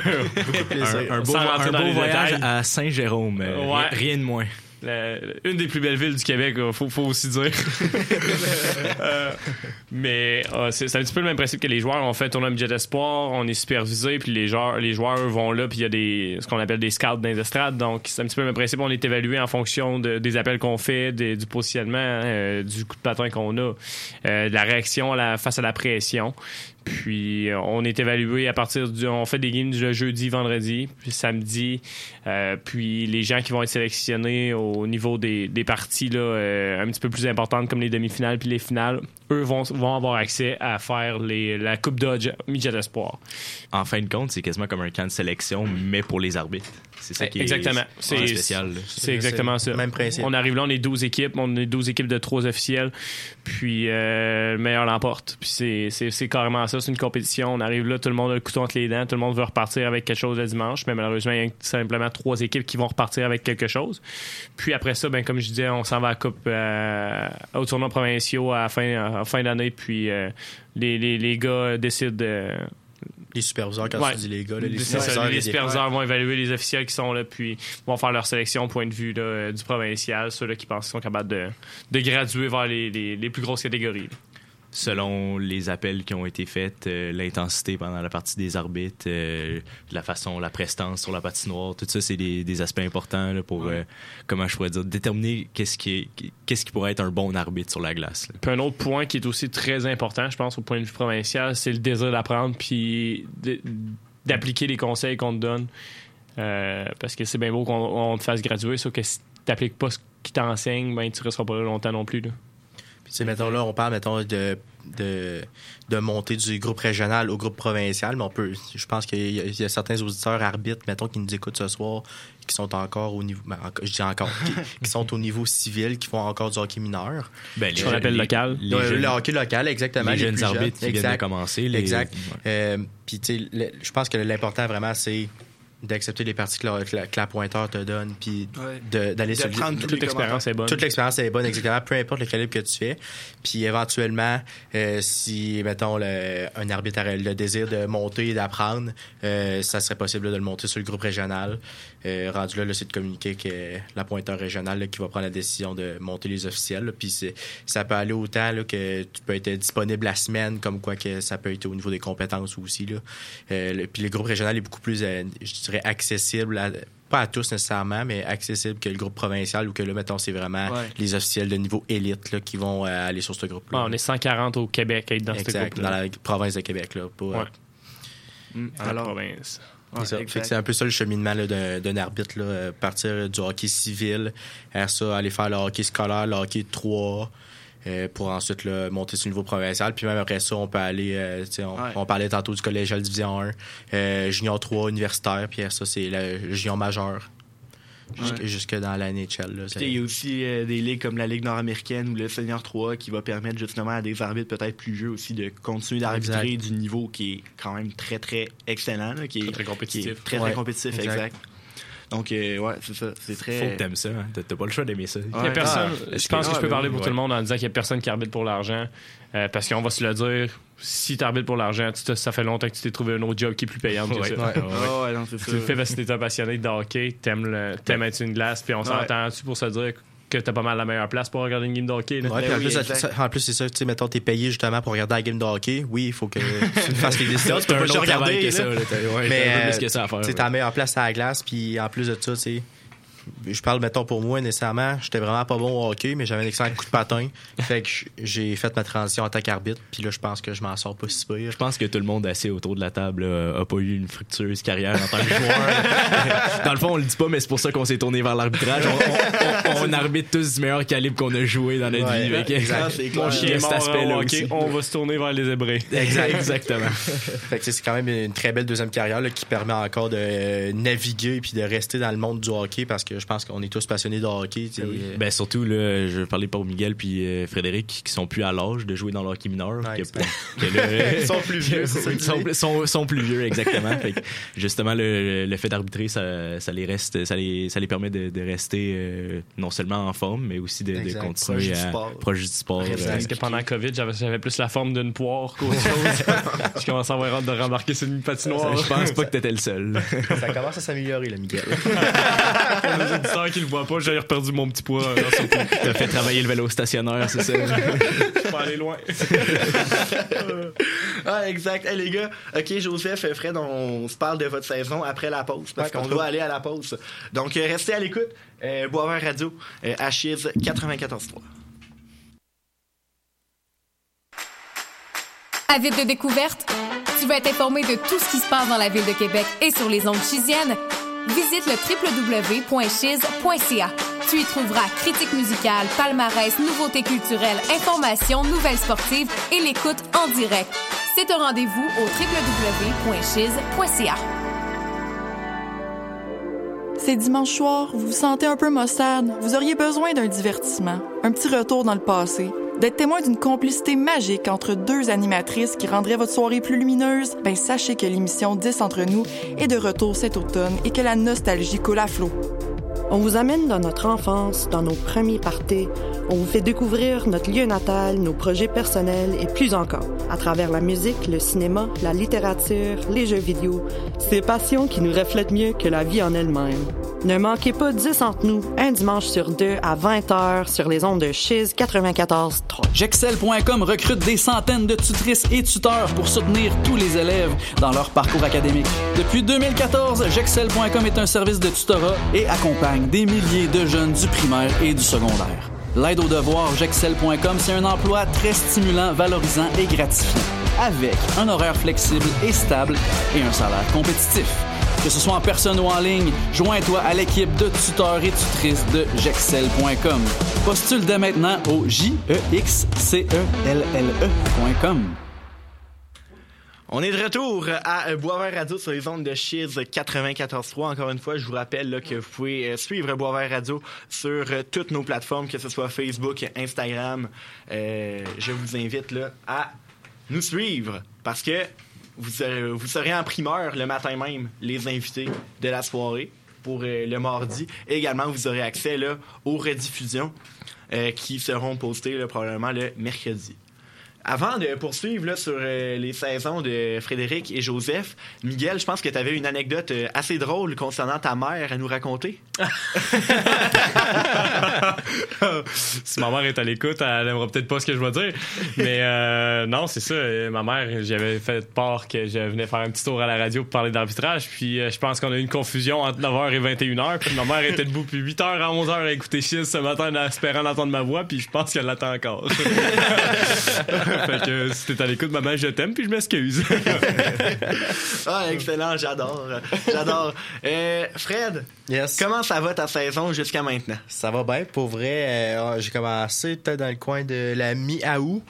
Un, un beau, un voyage détails. à Saint-Jérôme. Ouais. Rien de moins. La- une des plus belles villes du Québec, il faut, faut aussi dire. <laughs> Euh, mais euh, c'est un petit peu le même principe que les joueurs. On fait un tournoi budget espoir, on est supervisé, puis les joueurs, les joueurs vont là, puis il y a des, ce qu'on appelle des scouts dans les estrades. Donc, c'est un petit peu le même principe. On est évalué en fonction de- des appels qu'on fait, des- du positionnement, euh, du coup de patin qu'on a, euh, de la réaction à la- face à la pression. Puis euh, on est évalué à partir du. On fait des games le jeudi, vendredi, puis samedi. Euh, puis les gens qui vont être sélectionnés au niveau des, des parties là, euh, un petit peu plus importantes comme les demi-finales puis les finales, eux vont, vont avoir accès à faire les, la Coupe Dodge Midget Espoir. En fin de compte, c'est quasiment comme un camp de sélection, mais pour les arbitres. C'est ça qui est Exactement. c'est C'est spécial. C'est exactement ça. Même principe. On arrive là, on est 12 équipes, on est 12 équipes de 3 officiels, puis euh, le meilleur l'emporte. Puis c'est- c'est c'est carrément ça, c'est une compétition. On arrive là, tout le monde a le couteau entre les dents, tout le monde veut repartir avec quelque chose le dimanche, mais malheureusement, il y a simplement trois équipes qui vont repartir avec quelque chose. Puis après ça, ben comme je disais, on s'en va à la coupe euh, au tournoi provinciaux à la fin, à fin d'année, puis euh, les, les, les gars décident de Les superviseurs, quand Ouais. tu dis les gars, là, les ça, superviseurs. les superviseurs vont évaluer les officiels qui sont là, puis vont faire leur sélection au point de vue là, du provincial, ceux-là qui pensent qu'ils sont capables de, de graduer vers les, les- les plus grosses catégories. Selon les appels qui ont été faits, euh, l'intensité pendant la partie des arbitres, euh, la façon, la prestance sur la patinoire, tout ça, c'est des, des aspects importants là, pour, euh, comment je pourrais dire, déterminer qu'est-ce qui, est- qu'est-ce qui pourrait être un bon arbitre sur la glace. là. Puis un autre point qui est aussi très important, je pense, au point de vue provincial, c'est le désir d'apprendre puis d'appliquer les conseils qu'on te donne. Parce que c'est bien beau qu'on on te fasse graduer, sauf que si t'appliques pas ce qu'ils t'enseignent, ben tu resteras pas là longtemps non plus. Là. Sais, mettons, là, on parle, mettons, de, de, de monter du groupe régional au groupe provincial, mais on peut, je pense qu'il y, y a certains auditeurs arbitres, mettons, qui nous écoutent ce soir, qui sont encore au niveau, ben, je dis encore, qui, qui sont au niveau civil, qui font encore du hockey mineur. Ben, qu'on appelle local. Les, le, hockey local, exactement. les jeunes arbitres qui viennent de commencer. Les, Exact. Ouais. Euh, Puis, tu sais, je pense que l'important vraiment, c'est d'accepter les parties que la, que la- que la pointeur te donne, puis Ouais. d'aller sur prendre Toute l'expérience est bonne. toute l'expérience est bonne, exactement, peu importe le calibre que tu fais. Puis éventuellement, euh, si, mettons, le- un arbitre a le désir de monter et d'apprendre, euh, ça serait possible là, de le monter sur le groupe régional. Euh, rendu là, là, c'est de communiquer que la pointeur régionale là, qui va prendre la décision de monter les officiels. là. Puis ça peut aller autant là, que tu peux être disponible la semaine, comme quoi que ça peut être au niveau des compétences aussi. Là. Euh, le- puis le groupe régional est beaucoup plus, euh, je dirais, accessible à- pas à tous nécessairement, mais accessible que le groupe provincial ou que là, mettons, c'est vraiment Ouais. les officiels de niveau élite là, qui vont euh, aller sur ce groupe-là. Ouais, on est 140 au Québec à être dans ce exact, groupe dans la province de Québec. Là, pas, Ouais. Mm, dans la Alors, province. ouais, c'est ça. exact. Fait que c'est un peu ça le cheminement là, d'un, arbitre. Là, euh, partir du hockey civil, à ça, aller faire le hockey scolaire, le hockey 3, euh, pour ensuite là, monter sur le niveau provincial. Puis même après ça, on peut aller, euh, on, Ouais. on parlait tantôt du collégial division 1, euh, junior 3 universitaire, puis ça, c'est le junior majeur. Jusque, Ouais. jusque dans la NHL. Il y a aussi des ligues comme la Ligue nord-américaine ou le Senior 3 qui va permettre justement à des arbitres peut-être plus vieux aussi de continuer d'arbitrer du niveau qui est quand même très très excellent, là, qui est Très, très compétitif. qui est très Ouais, très compétitif, exact. exact. Donc, euh, ouais, c'est ça. C'est très. Faut que t'aimes ça. Hein. T'as pas le choix d'aimer ça. Il y a personne, Ah, je pense que ah, je peux parler pour ouais. tout le monde en disant qu'il y a personne qui arbitre pour l'argent. Euh, parce qu'on va se le dire, si tu arbitres pour l'argent, ça fait longtemps que tu t'es trouvé un autre job qui est plus payant que Ouais. ça. Ouais. Ouais, non, c'est ça. Tu le fais parce que t'es un passionné de hockey, t'aimes, le, t'aimes être une glace, puis on Ouais. s'entend-tu pour se dire que t'as pas mal la meilleure place pour regarder une game de hockey. là? Ouais, Ben puis en, oui, plus, ça- en plus, c'est ça, tu sais, mettons, t'es payé justement pour regarder la game de hockey. Oui, il faut que tu <laughs> fasses les décisions. T'as un pas regarder, que ça. là. ouais, Mais, t'as un peu euh, plus que ça à faire. Tu sais, ouais. t'as la meilleure place à la glace, puis en plus de ça, tu sais, je parle, mettons, pour moi, nécessairement, j'étais vraiment pas bon au hockey, mais j'avais un excellent coup de patin. <laughs> fait que j'ai fait ma transition en tant qu'arbitre, puis là, je pense que je m'en sors pas si pire. Je pense que tout le monde assis autour de la table là, a pas eu une fructueuse carrière en tant que joueur. <laughs> Dans le fond, on le dit pas, mais c'est pour ça qu'on s'est tourné vers l'arbitrage. On, on- on arbitre tous du meilleur calibre qu'on a joué dans notre Ouais, vie. Que- exact. Mon chien cet aspect-là aussi. on va se tourner vers les hébreux. <laughs> Exact. Exactement. Fait que c'est quand même une très belle deuxième carrière là, qui permet encore de euh, naviguer puis de rester dans le monde du hockey parce que je pense qu'on est tous passionnés de hockey. tu sais. Ben surtout là, je parler pour Miguel puis euh, Frédéric qui sont plus à l'âge de jouer dans le hockey mineur. Ouais, que- exact. <laughs> que là, <laughs> Ils sont plus vieux, sont, sont, sont plus vieux exactement. Fait que, justement le, le fait d'arbitrer ça, ça les reste ça les ça les permet de, de rester euh, non seulement en forme mais aussi de, continuer Proche du à sport. proche du sport. Euh, Parce que pendant COVID, j'avais, j'avais plus la forme d'une poire qu'autre <laughs> chose. je commençais à avoir hâte de rembarquer sur une patinoire. je pense pas que t'étais le seul. Ça commence à s'améliorer, là, Miguel. Nos auditeurs qui le voient pas, j'ai perdu mon petit poids. euh. <laughs> T'as fait travailler le vélo stationnaire, c'est ça? Je peux aller loin. <laughs> Ah, exact. Hey, les gars, OK, Joseph, Fred, on se parle de votre saison après la pause parce Ouais, qu'on doit aller à la pause. Donc, euh, restez à l'écoute. Euh, Boisvert Radio, euh, Achilles 94.3. Avide de découverte? Tu veux être informé de tout ce qui se passe dans la ville de Québec et sur les ondes chisiennes? Visite le www.chiz.ca. Tu y trouveras critiques musicales, palmarès, nouveautés culturelles, informations, nouvelles sportives et l'écoute en direct. C'est un rendez-vous au www.chiz.ca. C'est dimanche soir, vous vous sentez un peu maussade, vous auriez besoin d'un divertissement, un petit retour dans le passé, d'être témoin d'une complicité magique entre deux animatrices qui rendrait votre soirée plus lumineuse, ben sachez que l'émission 10 entre nous est de retour cet automne et que la nostalgie coule à flot. On vous amène dans notre enfance, dans nos premiers parties. On vous fait découvrir notre lieu natal, nos projets personnels et plus encore. À travers la musique, le cinéma, la littérature, les jeux vidéo. Ces passions qui nous reflètent mieux que la vie en elle-même. Ne manquez pas 10 entre nous, un dimanche sur deux à 20h sur les ondes de Chiz 94.3. Jexcel.com recrute des centaines de tutrices et tuteurs pour soutenir tous les élèves dans leur parcours académique. Depuis 2014, Jexcel.com est un service de tutorat et accompagne des milliers de jeunes du primaire et du secondaire. L'aide aux devoirs Jexcel.com, c'est un emploi très stimulant, valorisant et gratifiant, avec un horaire flexible et stable et un salaire compétitif. Que ce soit en personne ou en ligne, joins-toi à l'équipe de tuteurs et tutrices de Jexcel.com. Postule dès maintenant au J-E-X-C-E-L-L-E.com. On est de retour à euh, Boisvert Radio sur les ondes de Chiz 94.3. Encore une fois, je vous rappelle que vous pouvez euh, suivre Boisvert Radio sur euh, toutes nos plateformes, que ce soit Facebook, Instagram. Je vous invite à nous suivre parce que vous serez, vous serez en primeur le matin même, les invités de la soirée pour euh, le mardi. Et également, vous aurez accès aux rediffusions euh, qui seront postées probablement le mercredi. Avant de poursuivre là, sur euh, les saisons de Frédéric et Joseph, Miguel, je pense que tu avais une anecdote euh, assez drôle concernant ta mère à nous raconter. <laughs> si ma mère est à l'écoute, elle aimera peut-être pas ce que je vais dire. Mais euh, non, c'est ça. Ma mère, j'avais fait part que je venais faire un petit tour à la radio pour parler d'arbitrage. Puis euh, je pense qu'on a eu une confusion entre 9h et 21h. Puis ma mère était debout depuis 8h à 11h à écouter Chiz ce matin en espérant entendre ma voix. Puis je pense qu'elle l'attend encore. <laughs> <laughs> fait que si t'es à l'écoute, maman, je t'aime. Puis je m'excuse. <laughs> ah, excellent, j'adore. J'adore. Euh, Fred, Yes. comment ça va ta saison jusqu'à maintenant? Ça va bien. Pour vrai, euh, j'ai commencé peut-être dans le coin de la mi-août.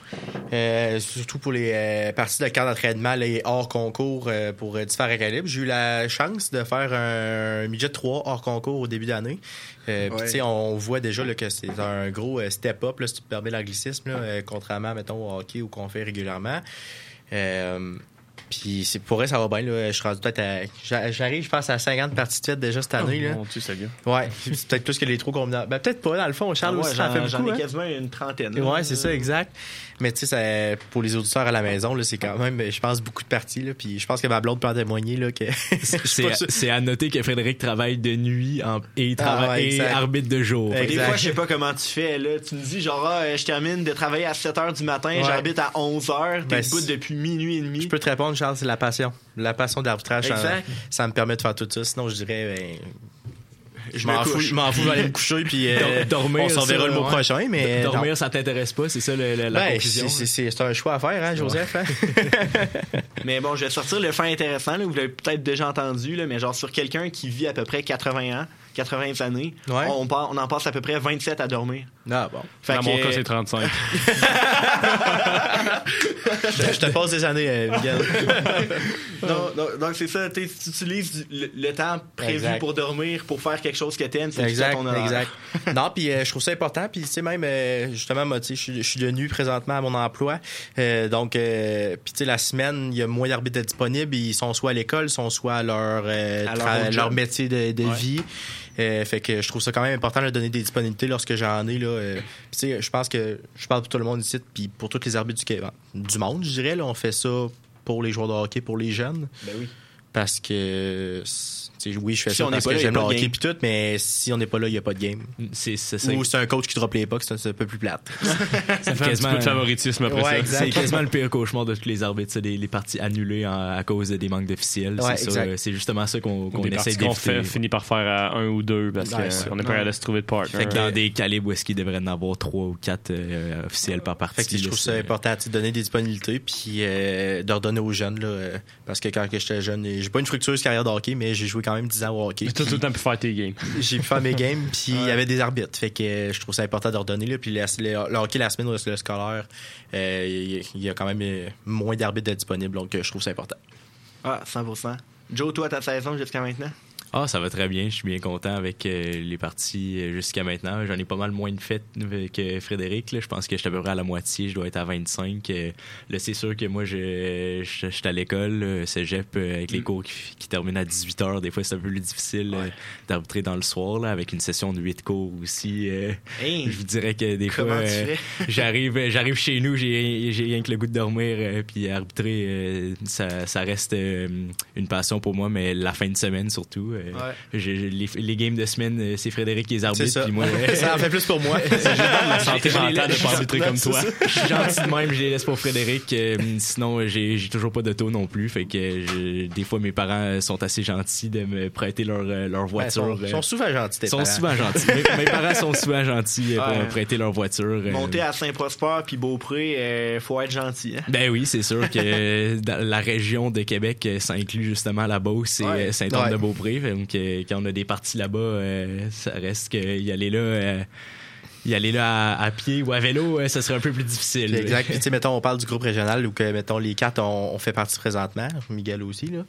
Euh, surtout pour les euh, parties de camp d'entraînement les hors concours pour différents calibres. J'ai eu la chance de faire un midget 3 hors concours au début d'année. Puis, Ouais. tu sais, on voit déjà là, que c'est un gros step-up, si tu me permets l'anglicisme, contrairement, mettons, au hockey ou qu'on fait régulièrement. Euh, Puis c'est pour vrai, ça va bien. Là. Je suis rendu peut-être à. j'a- J'arrive, je pense, à 50 parties de fête déjà cette année. là. Oh, mon Dieu, sérieux. Ouais, c'est peut-être plus que les trous combinables. Ben, peut-être pas, dans le fond. Charles Ah ouais, aussi, ça en j'en- fait beaucoup. J'en ai hein. quasiment une trentaine. là. Ouais, c'est ça, exact. Mais tu sais, pour les auditeurs à la maison, là, c'est quand même, je pense, beaucoup de parties. Là, puis je pense que ma blonde peut en témoigner. Là, que <laughs> C'est à noter que Frédéric travaille de nuit en- et, travaille, Ah ouais, et exact. arbitre de jour. Des fois, je sais pas comment tu fais. Là. Tu me dis, genre, ah, euh, je termine de travailler à 7 h du matin, Ouais. j'habite à 11 h, t'es Ben, depuis minuit et demi. Je peux te répondre, Charles, c'est la passion. La passion d'arbitrage, ça, ça me permet de faire tout ça. Sinon, je dirais, ben, je m'en me fous, je m'en fous, aller me coucher, puis <laughs> euh, Dor- dormir, on s'en verra le mois prochain. Mais Dormir, non. ça t'intéresse pas, c'est ça le- le- la Ben, conclusion. c'est- un choix à faire, hein, Joseph. hein? <laughs> Mais bon, je vais sortir le fait intéressant, là, vous l'avez peut-être déjà entendu, là, mais genre sur quelqu'un qui vit à peu près 80 ans, 80 années, Ouais. on, en passe à peu près 27 à dormir. Ah, bon. Fait Dans que- mon cas, c'est 35. Je <laughs> je te passe des années, euh, Miguel. <laughs> non, non, donc c'est ça, tu sais, si tu utilises le, le temps prévu Exact. pour dormir, pour faire quelque chose que t'aimes, c'est Exact, ton exact. <laughs> non, puis euh, je trouve ça important. Puis tu sais même euh, justement, moi, tu sais, je suis- je suis de nu présentement à mon emploi. Euh, donc, euh, puis tu sais la semaine, il y a moins d'arbitres disponibles. Ils sont soit à l'école, sont soit à leur euh, À leur métier de, de Ouais. vie. Euh, fait que je trouve ça quand même important de donner des disponibilités lorsque j'en ai là. euh, puis tu sais, je pense que je parle pour tout le monde ici, puis pour tous les arbitres du, du monde, je dirais. Là, on fait ça pour les joueurs de hockey, pour les jeunes. Ben oui. Parce que, oui, je fais Si ça on parce pas que j'aime y a le pas de hockey game. puis tout, mais si on n'est pas là, il n'y a pas de game. C'est c'est ça. Ou c'est un coach qui drop les pucks, c'est un- peu plus plate. <laughs> Ça fait un petit peu de favoritisme après Ouais, ça. exact. C'est quasiment le pire cauchemar de tous les arbitres, c'est les, les parties annulées en- à cause des manques d'officiels. Ouais, c'est ça, exact. c'est justement ça qu'on qu'on Des essaie parties qu'on fait d'éviter. finit par faire à un ou deux parce Ouais, qu'on n'est pas capable de se trouver de partner. Fait que dans des calibres où est-ce qu'il devrait en avoir trois ou quatre euh, officiels par partie. Fait que je trouve ça important de donner des disponibilités puis euh, de redonner aux jeunes. Là, euh, parce que quand j'étais jeune, j'ai pas une fructueuse carrière de hockey, mais j'ai joué quand même 10 ans au hockey. T'as tout puis le temps pu faire tes games. <laughs> J'ai pu faire mes games, <laughs> puis il y avait des arbitres. Fait que euh, je trouve ça important de redonner. Là, puis le, le- le hockey la semaine, le, le scolaire, euh, il y, a quand même euh, moins d'arbitres disponibles. Donc je trouve ça important. Ah, 100%. Joe, toi, ta saison jusqu'à maintenant? Ah, ça va très bien. Je suis bien content avec euh, les parties euh, jusqu'à maintenant. J'en ai pas mal moins de fêtes euh, que Frédéric. là. Je pense que je suis à peu près à la moitié. Je dois être à 25. Euh, Là, c'est sûr que moi, je, je, je suis à l'école, cégep, avec les cours qui, qui terminent à 18 h. Des fois, c'est un peu plus difficile euh, d'arbitrer dans le soir, là, avec une session de 8 cours aussi. euh, Hey, je vous dirais que des fois, <laughs> j'arrive, j'arrive chez nous, j'ai, j'ai rien que le goût de dormir, puis arbitrer, ça, ça reste une passion pour moi, mais la fin de semaine surtout. Euh, Ouais. j'ai- j'ai- les, les games de semaine, euh, c'est Frédéric qui les arbitre, ça. puis moi, <laughs> ça en fait plus pour moi. <laughs> la santé mentale de pas arbitrer comme toi. Je suis gentil de même, je les laisse pour Frédéric. euh, sinon, j'ai j'ai toujours pas d'auto non plus. Fait que je- des fois, mes parents sont assez gentils de me prêter leur, euh, leur voiture. ils sont, souvent gentils, tes Ils sont parents. souvent gentils. mes, mes parents sont souvent gentils euh, pour me prêter leur voiture. euh, Monter à Saint-Prosper puis Beaupré, euh, faut être gentil. Hein? Ben oui, c'est sûr que dans la région de Québec, euh, ça inclut justement la Beauce et Ouais. euh, Saint-Anne-de-Beaupré. Donc, euh, quand on a des parties là-bas, euh, ça reste que y aller là, euh, y aller là à, à pied ou à vélo, euh, ça serait un peu plus difficile. Puis Exact. Puis, tu sais, mettons, on parle du groupe régional où que, mettons, les quatre, on, on fait partie présentement. Miguel aussi, là.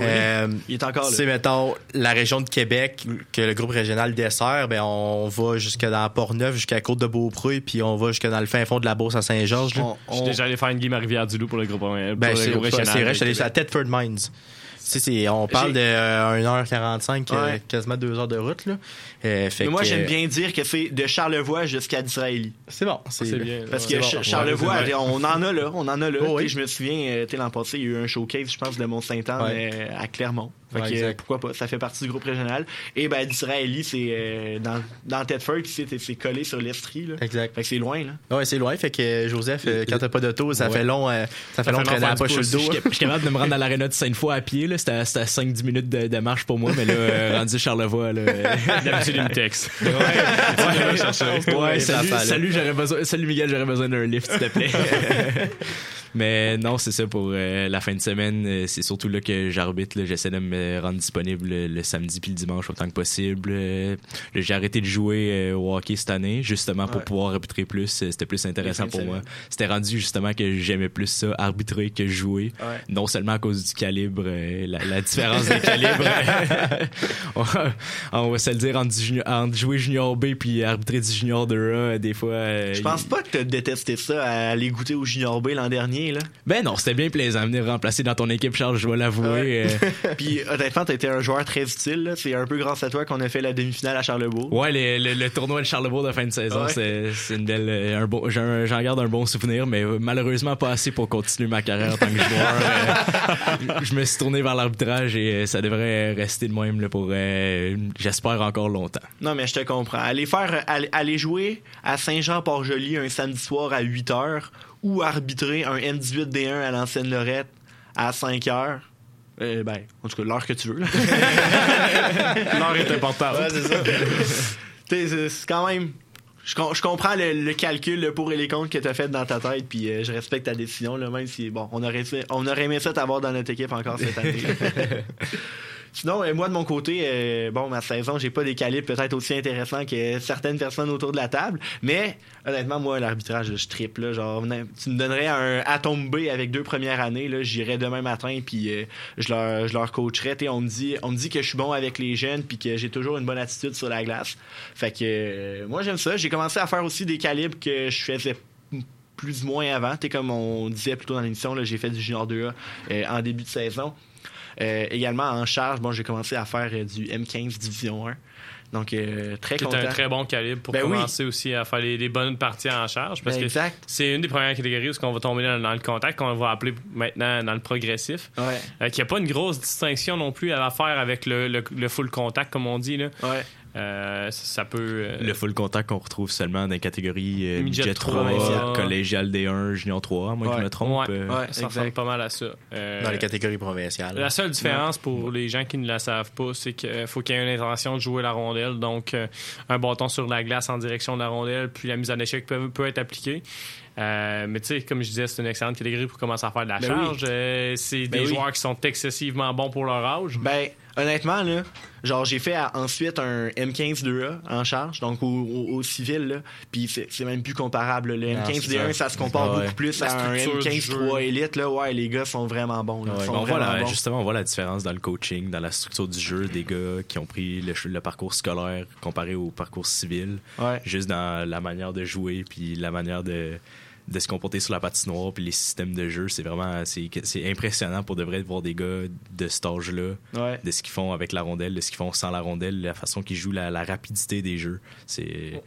Euh, Il est encore Tu là. sais, mettons, la région de Québec que le groupe régional dessert, ben, on va jusque dans Port-Neuf, jusqu'à Côte-de-Beaupré, puis on va jusque dans le fin fond de la Beauce à Saint-Georges. On- Je suis déjà allé faire une game à Rivière-du-Loup pour le groupe, euh, pour Ben, le c'est groupe c'est régional. vrai, je suis allé à Thetford Mines. C'est- on parle de euh, 1h45, euh, Ouais. quasiment 2 heures de route. Là. Euh, fait Mais moi, que, j'aime bien dire que c'est de Charlevoix jusqu'à Disraeli. C'est bon. C'est C'est bien. Parce que bon. Charlevoix, Ouais, on en a là, on en a là. Oh, oui. Je me souviens, euh, l'an passé, il y a eu un showcase, je pense, de Mont-Saint-Anne Ouais. euh, à Clermont. Fait Ouais, que, exact. euh, pourquoi pas, ça fait partie du groupe régional. Et ben, d'Israéli, c'est euh, dans, dans Thetford, c'est c'est collé sur l'Estrie. Exact. Fait que c'est loin, là. Ouais, c'est loin. Fait que Joseph, euh, quand t'as pas d'auto, ça Ouais. fait long, euh, ça fait long de long traîner la poche sur le pouce. dos. Je suis capable de me rendre à l'aréna de Sainte-Foy à pied. là. C'était à, c'était à 5-10 minutes de, de marche pour moi, mais là, euh, rendu Charlevoix, là, euh, <laughs> D'habitude, me texte. <laughs> ouais, ouais, Ouais, ça salut, fait, salut, j'aurais besoin, salut Miguel, j'aurais besoin d'un lift, s'il te plaît. <laughs> Mais non, c'est ça pour euh, la fin de semaine. C'est surtout là que j'arbitre. J'essaie de me me rendre disponible le, le samedi puis le dimanche autant que possible. Euh, j'ai arrêté de jouer euh, au hockey cette année, justement pour Ouais. pouvoir arbitrer plus. Euh, C'était plus intéressant pour moi. C'était rendu justement que j'aimais plus ça, arbitrer que jouer. Ouais. Non seulement à cause du calibre, la, la différence des calibres. <laughs> <laughs> on, on va se le dire, entre, du junior- entre jouer junior B puis arbitrer du junior 2A, euh, des fois... Je pense pas que t'as détesté ça à aller goûter au Junior B l'an dernier, là. Ben non, c'était bien plaisant. Venir remplacer dans ton équipe, Charles, je dois l'avouer. euh, <laughs> Puis honnêtement, t'as été un joueur très utile. C'est un peu grâce à toi qu'on a fait la demi-finale à Charlebourg. Ouais, le, le- le tournoi de Charlebourg de fin de saison, Ouais. c'est une belle, euh, un bon, j'en j'en garde un bon souvenir, mais euh, malheureusement pas assez pour continuer ma carrière en tant que joueur. Euh, <laughs> je me suis tourné vers l'arbitrage et ça devrait rester de même là, pour, euh, j'espère encore longtemps. Non, mais je te comprends. Aller faire, aller, aller jouer à Saint-Jean-Port-Joli un samedi soir à 8 h ou arbitrer un M18D1 à l'ancienne Lorette à 5 h. Euh, ben, en tout cas, l'heure que tu veux. <laughs> L'heure est importante. Ouais, c'est ça. C'est quand même. Je, com- je comprends le, le calcul, le pour et les contre que tu as fait dans ta tête, puis euh, je respecte ta décision, là, même si, bon, on aurait, on aurait aimé ça t'avoir dans notre équipe encore cette année. <laughs> Sinon, euh, moi, de mon côté, euh, bon, ma saison, j'ai pas des calibres peut-être aussi intéressants que certaines personnes autour de la table, mais honnêtement, moi, l'arbitrage, je triple. Là, genre, tu me donnerais un Atom B avec deux premières années, j'irais demain matin, puis euh, je, leur, je leur coacherais. On me, dit, on me dit que je suis bon avec les jeunes, puis que j'ai toujours une bonne attitude sur la glace. Fait que euh, moi, j'aime ça. J'ai commencé à faire aussi des calibres que je faisais plus ou moins avant. Comme on disait plus tôt dans l'émission, j'ai fait du Junior 2A euh, en début de saison. Euh, également en charge, bon, j'ai commencé à faire euh, du M15 Division 1. Donc, euh, très C'est content. un très bon calibre pour Ben oui. commencer aussi à faire les, les bonnes parties en charge. Parce Ben, que exact. c'est une des premières catégories où on va tomber dans, dans le contact, qu'on va appeler maintenant dans le progressif. Ouais. Euh, qu'il n'y a pas une grosse distinction non plus à faire avec le, le- le full contact, comme on dit. Là. Ouais. Euh, ça, ça peut. euh, Le full contact qu'on retrouve seulement dans les catégories euh, Midget midget 3, 3, collégial D1, junior 3, moi je Ouais. me trompe. Ouais. euh, Ouais, ça ressemble pas mal à ça. Euh, Dans les catégories provinciales. La seule différence pour les gens qui ne la savent pas, c'est qu'il faut qu'il y ait une intention de jouer la rondelle. Donc, euh, un bâton sur la glace en direction de la rondelle, puis la mise en échec peut, peut être appliquée. Euh, mais tu sais, comme je disais, c'est une excellente catégorie pour commencer à faire de la Ben charge. Euh, c'est Ben des oui. joueurs qui sont excessivement bons pour leur âge. Ben, honnêtement, là, genre, j'ai fait à- ensuite un M15 2A en charge, donc au, au- au civil, là. Puis c'est c'est même plus comparable. là. Le Non, M15 c'est D1, ça. ça se compare Ouais. beaucoup plus à un structure du M15 jeu. 3 Elite, là. Ouais, les gars sont vraiment bons, là. Ils Ouais. sont on voit vraiment la- bons. justement, on voit la différence dans le coaching, dans la structure du jeu, des gars qui ont pris le, le parcours scolaire comparé au parcours civil, Ouais. juste dans la manière de jouer, puis la manière de, de se comporter sur la patinoire, puis les systèmes de jeu. C'est vraiment c'est c'est impressionnant pour de vrai de voir des gars de cet âge-là, Ouais. de ce qu'ils font avec la rondelle, de ce qu'ils font sans la rondelle, la façon qu'ils jouent, la, la rapidité des jeux. C'est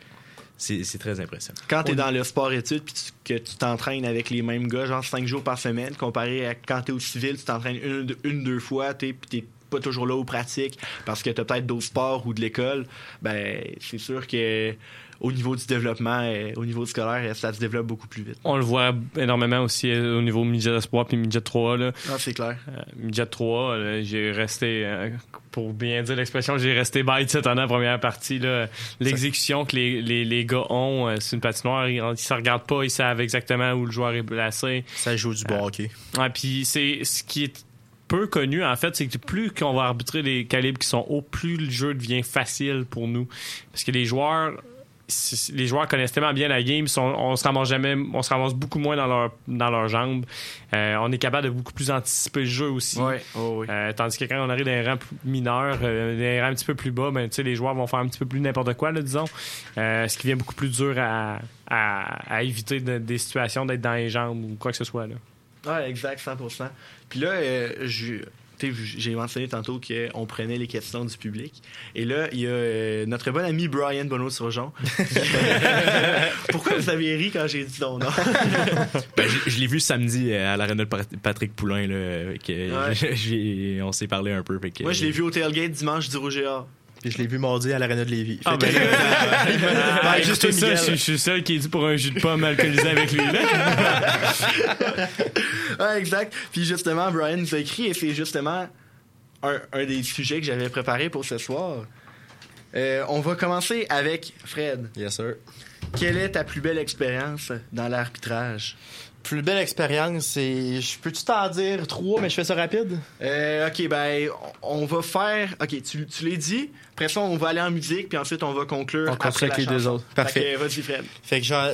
c'est c'est très impressionnant. Quand t'es dans le sport-études puis tu- que tu t'entraînes avec les mêmes gars, genre 5 jours par semaine, comparé à quand t'es au civil, tu t'entraînes une, une, deux fois, t'es, puis t'es pas toujours là aux pratiques parce que t'as peut-être d'autres sports ou de l'école, ben c'est sûr que au niveau du développement, euh, au niveau scolaire, ça se développe beaucoup plus vite. On le voit énormément aussi euh, au niveau midget espoir puis midget 3. Là. Ah, c'est clair. Euh, midget 3, là, j'ai resté, euh, pour bien dire l'expression, j'ai resté bête cette année en première partie. là. L'exécution que les, les, les gars ont euh, sur une patinoire, ils, ils se regardent pas, ils savent exactement où le joueur est placé. Ça joue du bon hockey. Ouais, puis c'est ce qui est peu connu en fait, c'est que plus qu'on va arbitrer les calibres qui sont hauts, plus le jeu devient facile pour nous parce que les joueurs c'est- les joueurs connaissent tellement bien la game, on se ramasse jamais, on se ramasse beaucoup moins dans leur dans leurs jambes. Euh, on est capable de beaucoup plus anticiper le jeu aussi. Ouais, oh, oui. Euh, tandis que quand on arrive dans les rangs plus mineurs, euh, des rangs un petit peu plus bas, ben, tu sais, les joueurs vont faire un petit peu plus n'importe quoi, là, disons. Euh, ce qui devient beaucoup plus dur à, à, à éviter de- des situations d'être dans les jambes ou quoi que ce soit. Là. Ouais, exact, 100%. Puis là, euh, je- j'ai mentionné tantôt qu'on prenait les questions du public. Et là, il y a euh, notre bon ami Brian Bonneau-Surgeon. <laughs> <laughs> Pourquoi vous avez ri quand j'ai dit son nom? <laughs> Ben, je je l'ai vu samedi euh, à l'aréna de Pat- Patrick Poulain, là, euh, que Ouais. j'ai- on s'est parlé un peu. que- Moi, je l'ai vu au tailgate dimanche du Rouge et Or. Puis je l'ai vu mardi à l'aréna de Lévis. Ah, Fait ben que- là, <laughs> Ben, juste ça, Miguel. je, je suis seul qui est dû pour un jus de pomme alcoolisé avec lui. Là. <laughs> Ouais, exact. Puis justement, Brian nous a écrit et c'est justement un, un des sujets que j'avais préparé pour ce soir. Euh, on va commencer avec Fred. Yes, sir. Quelle est ta plus belle expérience dans l'arbitrage? Plus belle expérience, c'est. Je peux-tu t'en dire trois, mais je fais ça rapide? Euh, ok, ben, on on va faire. Ok, tu, tu l'as dit. Après ça, on va aller en musique, puis ensuite, on va conclure. On la avec les deux autres. Parfait. Fait que, Vas-y, Fred. Fait que genre,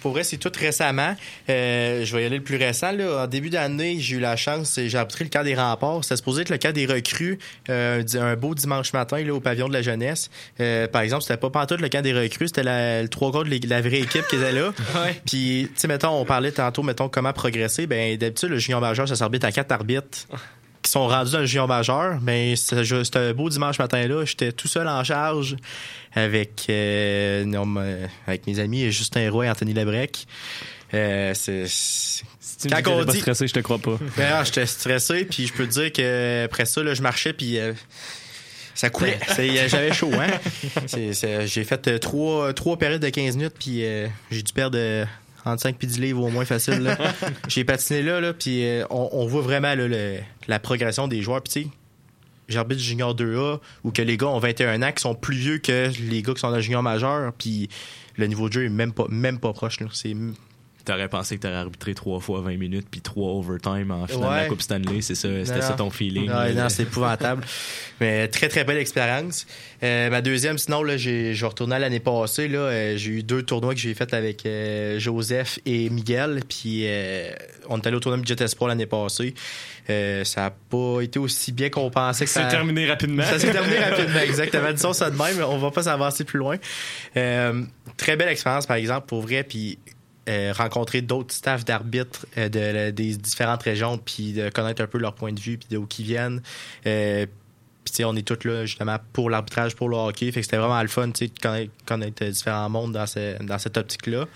pour vrai, c'est tout récemment. Euh, je vais y aller le plus récent. Là. En début d'année, j'ai eu la chance, j'ai arbitré le camp des remparts. C'était supposé être le camp des recrues, euh, un beau dimanche matin là, au pavillon de la jeunesse. Euh, par exemple, c'était pas pantoute le camp des recrues, c'était le trois quarts de la vraie équipe qui était là. <laughs> Puis, tu sais, mettons, on parlait tantôt, mettons, comment progresser. Ben, d'habitude, le junior majeur, ça s'arbitre à quatre arbitres qui sont rendus dans le junior majeur. Mais c'était un beau dimanche matin-là. J'étais tout seul en charge avec, euh, non, avec mes amis Justin Roy et Anthony Lebrec. Euh, c'est, tu pas stressé, je te crois pas. <laughs> Ben, j'étais stressé, puis je peux te dire que après ça, là, je marchais, puis euh, ça coulait. C'est- J'avais chaud, hein? <laughs> J'ai fait euh, trois, trois périodes de 15 minutes, puis euh, j'ai dû perdre euh, entre 5 puis 10 livres au moins facile. là. <laughs> j'ai patiné là, là puis euh, on, on voit vraiment là, le- la progression des joueurs. Puis tu sais, j'arbitre junior 2A, ou que les gars ont 21 ans, qui sont plus vieux que les gars qui sont dans le junior majeur, puis le niveau de jeu est même pas, même pas proche. C'est T'aurais pensé que t'aurais arbitré trois fois 20 minutes puis trois overtime en finale de la Coupe Stanley, c'est ça, c'était ça ton feeling. Non, c'est épouvantable. <laughs> Mais très, très belle expérience. Euh, ma deuxième, sinon, là, j'ai, je vais retourner à l'année passée. Là, euh, j'ai eu deux tournois que j'ai fait avec euh, Joseph et Miguel. Puis euh, on est allé au tournoi Midget Espoir l'année passée. Euh, ça n'a pas été aussi bien qu'on pensait que ça... C'est terminé rapidement. Ça s'est terminé <laughs> rapidement, exactement. Disons ça de même, on va pas s'avancer plus loin. Euh, très belle expérience, par exemple, pour vrai. Puis euh, rencontrer d'autres staffs d'arbitres euh, de, des différentes régions, puis de connaître un peu leur point de vue, puis d'où ils viennent. Euh, puis, on est tous là, justement, pour l'arbitrage, pour le hockey. Fait que c'était vraiment le fun, de connaître, connaître différents mondes dans, dans cette optique-là.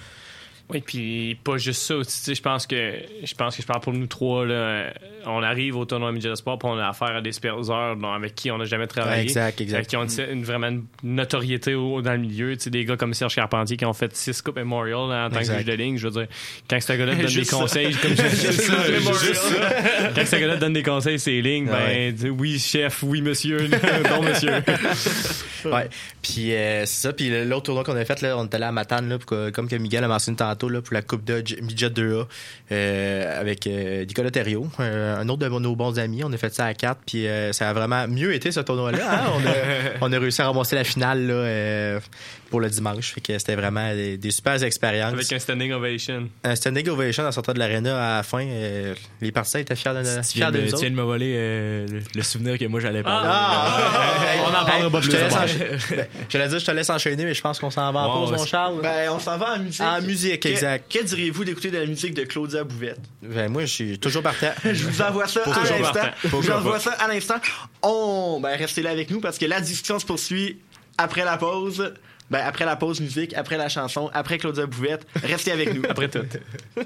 Oui, puis pas juste ça. Tu sais, je pense que je pense que je parle pour nous trois. Là, on arrive au tournoi Midget Sport, puis on a affaire à des superviseurs avec qui on n'a jamais travaillé. Exact, exact. Qui ont une, une- vraiment une notoriété au- dans le milieu. Tu sais, des gars comme Serge Carpentier qui ont fait six Coupes Memorial là, en tant que juge de ligne. Je veux dire, quand ce gars-là donne <laughs> des conseils, comme. <laughs> Quand ce gars-là donne des conseils, c'est lignes, ben, Ouais. dis oui, chef, oui, monsieur, <laughs> non, monsieur. Ouais. Puis euh, c'est ça. Puis l'autre tournoi qu'on a fait, là, on est allé à Matane, là, pour que- comme que Miguel a mentionné tantôt, là, pour la Coupe Dodge Midget 2A, euh, avec euh, Nicolas Thériault, euh, un autre de nos bons amis. On a fait ça à quatre, puis euh, ça a vraiment mieux été ce tournoi-là. hein? <laughs> On, a, on a réussi à ramasser la finale là, euh, pour le dimanche. Fait que c'était vraiment des, des super expériences. Avec un standing ovation. Un standing ovation en sortant de l'aréna à la fin. euh, les partisans étaient fiers de, fiers viens de de, nous tu viens de me voler euh, le, le souvenir que moi j'allais parler. Ah! On en parlera pas Ben, J'allais dire, je te laisse enchaîner, mais je pense qu'on s'en va en pause, mon Charles. Ben, on s'en va en musique. En musique, Que- exact. Que diriez-vous d'écouter de la musique de Claudia Bouvette? Ben, moi, je suis toujours partant. <laughs> Je vous envoie ça à l'instant. Je vous envoie ça à l'instant. On, ben, restez là avec nous parce que la discussion se poursuit après la pause. Ben, après la pause musique, après la chanson, après Claudia Bouvette. Restez avec nous. <laughs> Après tout. <laughs>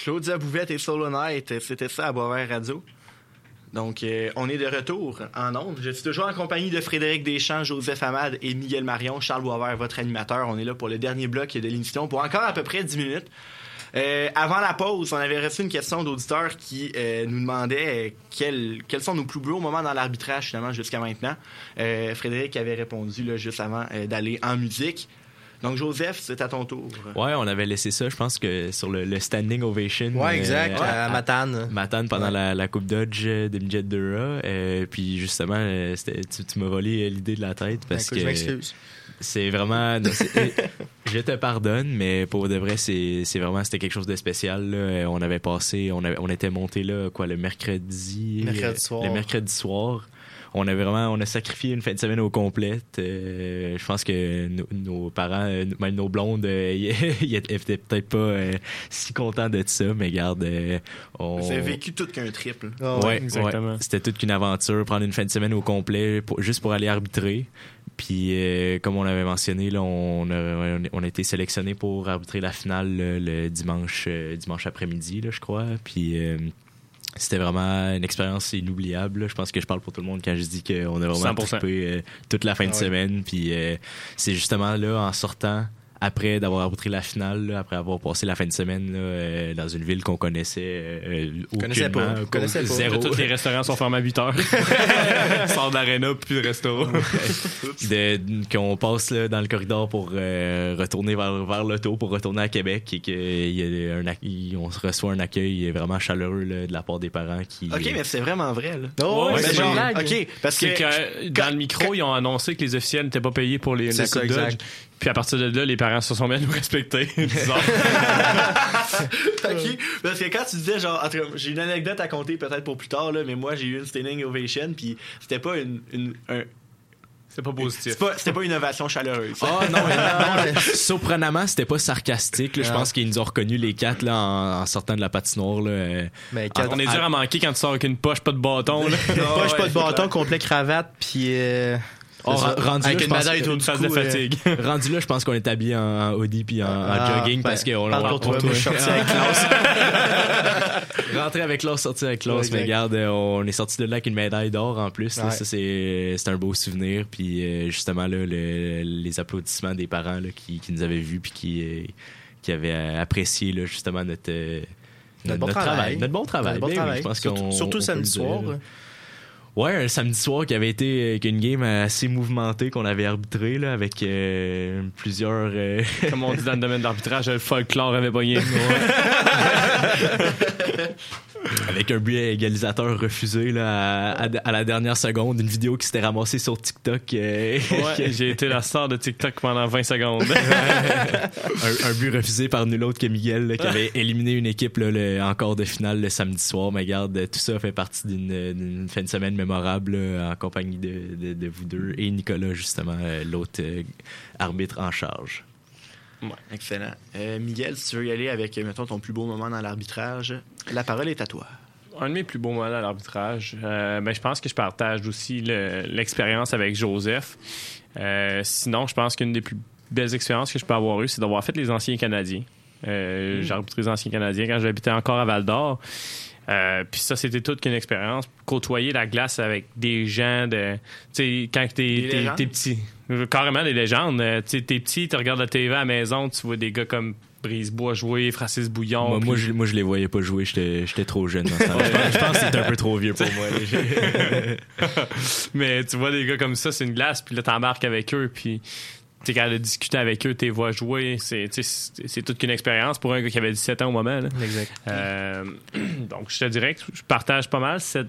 Claudia Bouvette et Solo Night, c'était ça à Boisvert Radio. Donc, euh, on est de retour en ondes. Je suis toujours en compagnie de Frédéric Deschamps, Joseph Hamad et Miguel Marion. Charles Boisvert, votre animateur. On est là pour le dernier bloc de l'émission pour encore à peu près 10 minutes. Euh, avant la pause, on avait reçu une question d'auditeur qui euh, nous demandait quels, quels sont nos plus beaux moments dans l'arbitrage finalement jusqu'à maintenant. Frédéric avait répondu juste avant d'aller en musique. Donc, Joseph, c'est à ton tour. Ouais, on avait laissé ça, je pense que sur le, le standing ovation. Ouais, exact, à Matane. Matane pendant Ouais. la, la Coupe Dodge euh, de Midget Dura. Euh, puis justement, euh, c'était- tu, tu m'as volé euh, l'idée de la tête parce Ben, écoute, je que m'excuse. c'est vraiment. non, c'est- <laughs> je te pardonne, mais pour de vrai, c'est c'est vraiment c'était quelque chose de spécial. là. Euh, On avait passé, on, avait, on était monté là quoi le mercredi. Mercredi euh, soir. Le mercredi soir. On avait vraiment, on a sacrifié une fin de semaine au complet. Euh, je pense que nos, nos parents, euh, même nos blondes, euh, <laughs> ils étaient peut-être pas euh, si contents de ça, mais garde, euh, on. Vous avez vécu tout qu'un triple. Ouais, ouais. C'était toute une aventure, prendre une fin de semaine au complet pour- juste pour aller arbitrer. Puis, euh, comme on l'avait mentionné, là, on, a, on a été sélectionné pour arbitrer la finale là, le dimanche, euh, dimanche après-midi, là, je crois. Puis, euh, c'était vraiment une expérience inoubliable. Je pense que je parle pour tout le monde quand je dis qu'on a vraiment 100%. trippé euh, toute la fin de Ah ouais. semaine. Puis, euh, c'est justement là, en sortant, après d'avoir arbitré la finale, là, après avoir passé la fin de semaine là, euh, dans une ville qu'on connaissait euh, Connaissait pas. aucunement, Connaissait pas. zéro. Tous les restaurants sont fermés à 8 heures. <laughs> Sort d'aréna, plus de restaurant. de, qu'on passe là, dans le corridor pour euh, retourner vers, vers l'auto, pour retourner à Québec et qu'on on se reçoit un accueil vraiment chaleureux là, de la part des parents qui. Ok, mais c'est vraiment vrai, là. Oh, Ouais, mais c'est genre, blague. ok, parce que- que dans le micro, ils ont annoncé que les officiels n'étaient pas payés pour les, C'est la ça, exact. Puis à partir de là, les parents se sont mis à nous respecter. <laughs> <laughs> Parce que quand tu disais genre, j'ai une anecdote à compter peut-être pour plus tard là, mais moi j'ai eu une standing ovation puis c'était pas une, une un- C'est pas positif. c'est pas c'était pas une ovation chaleureuse. Ah non, mais non, <laughs> mais surprenamment, c'était pas sarcastique. là. Je Ah. pense qu'ils nous ont reconnus les quatre là, en, en sortant de la patinoire. Là, Mais Ah, On est dur à manquer quand tu sors avec une poche, pas de bâton. Là. Poche, pas de bâton, clair. complet cravate, puis. euh, Oh, rendu avec là, une je pense médaille que- autour Une du phase cou. de euh, fatigue. <laughs> rendu là, je pense qu'on est habillé en, en hoodie puis en, en Ah, jogging ben, parce qu'on parle pour toi, on- moi, je suis sorti avec classe. <laughs> Rentrer avec classe, sortir avec Ouais, mais regarde, euh, on est sorti de là avec une médaille d'or en plus. là. Ouais. ça, c'est c'est un beau souvenir. Puis euh, justement, là, le- les applaudissements des parents là, qui, qui nous avaient vus puis qui, euh, qui avaient apprécié là, justement notre, Notre bon travail. Notre bon travail. Notre bon Ben oui, travail. je pense Surtout- qu'on- surtout on peut samedi dire. Ouais, un samedi soir qui avait été euh, qu'une game assez mouvementée qu'on avait arbitré là, avec euh, plusieurs. euh, Comme on dit dans le domaine de l'arbitrage, le folklore avait pogné. <laughs> Avec un but égalisateur refusé là, à, à- à la dernière seconde, une vidéo qui s'était ramassée sur TikTok. euh, <laughs> Ouais, j'ai été la star de TikTok pendant 20 secondes. <laughs> un, un but refusé par nul autre que Miguel là, qui avait <laughs> éliminé une équipe là, le- encore de finale le samedi soir. Mais regarde, tout ça fait partie d'une fin de semaine mémorable là, en compagnie de, de- de vous deux et Nicolas justement, euh, l'autre euh, arbitre en charge. Ouais, excellent. Euh, Miguel, si tu veux y aller avec euh, mettons ton plus beau moment dans l'arbitrage, la parole est à toi. Un de mes plus beaux moments à l'arbitrage, euh, ben, je pense que je partage aussi le- l'expérience avec Joseph. Euh, sinon, je pense qu'une des plus belles expériences que je peux avoir eues, c'est d'avoir fait les anciens Canadiens. Euh, J'ai arbitré les anciens Canadiens quand j'habitais encore à Val d'Or. Euh, puis ça, c'était toute qu'une expérience. Côtoyer la glace avec des gens de. Tu sais, quand t'es, t'es, t'es petit. Carrément des légendes. Euh, Tu sais, t'es petit, tu regardes la TV à la maison, tu vois des gars comme Brisebois jouer, Francis Bouillon. Moi, je, moi, je les voyais pas jouer, j'étais j'étais trop jeune. dans ce temps-là. Je pense- je pense que c'était un peu trop vieux pour moi. <laughs> Mais tu vois des gars comme ça, c'est une glace, puis là, t'embarques avec eux, puis t'es capable de discuter avec eux, t'es vois jouer. C'est, c'est, toute qu'une expérience pour un gars qui avait 17 ans au moment. Là. Exact. Euh, <clears throat> donc, je te dirais que je partage pas mal cette.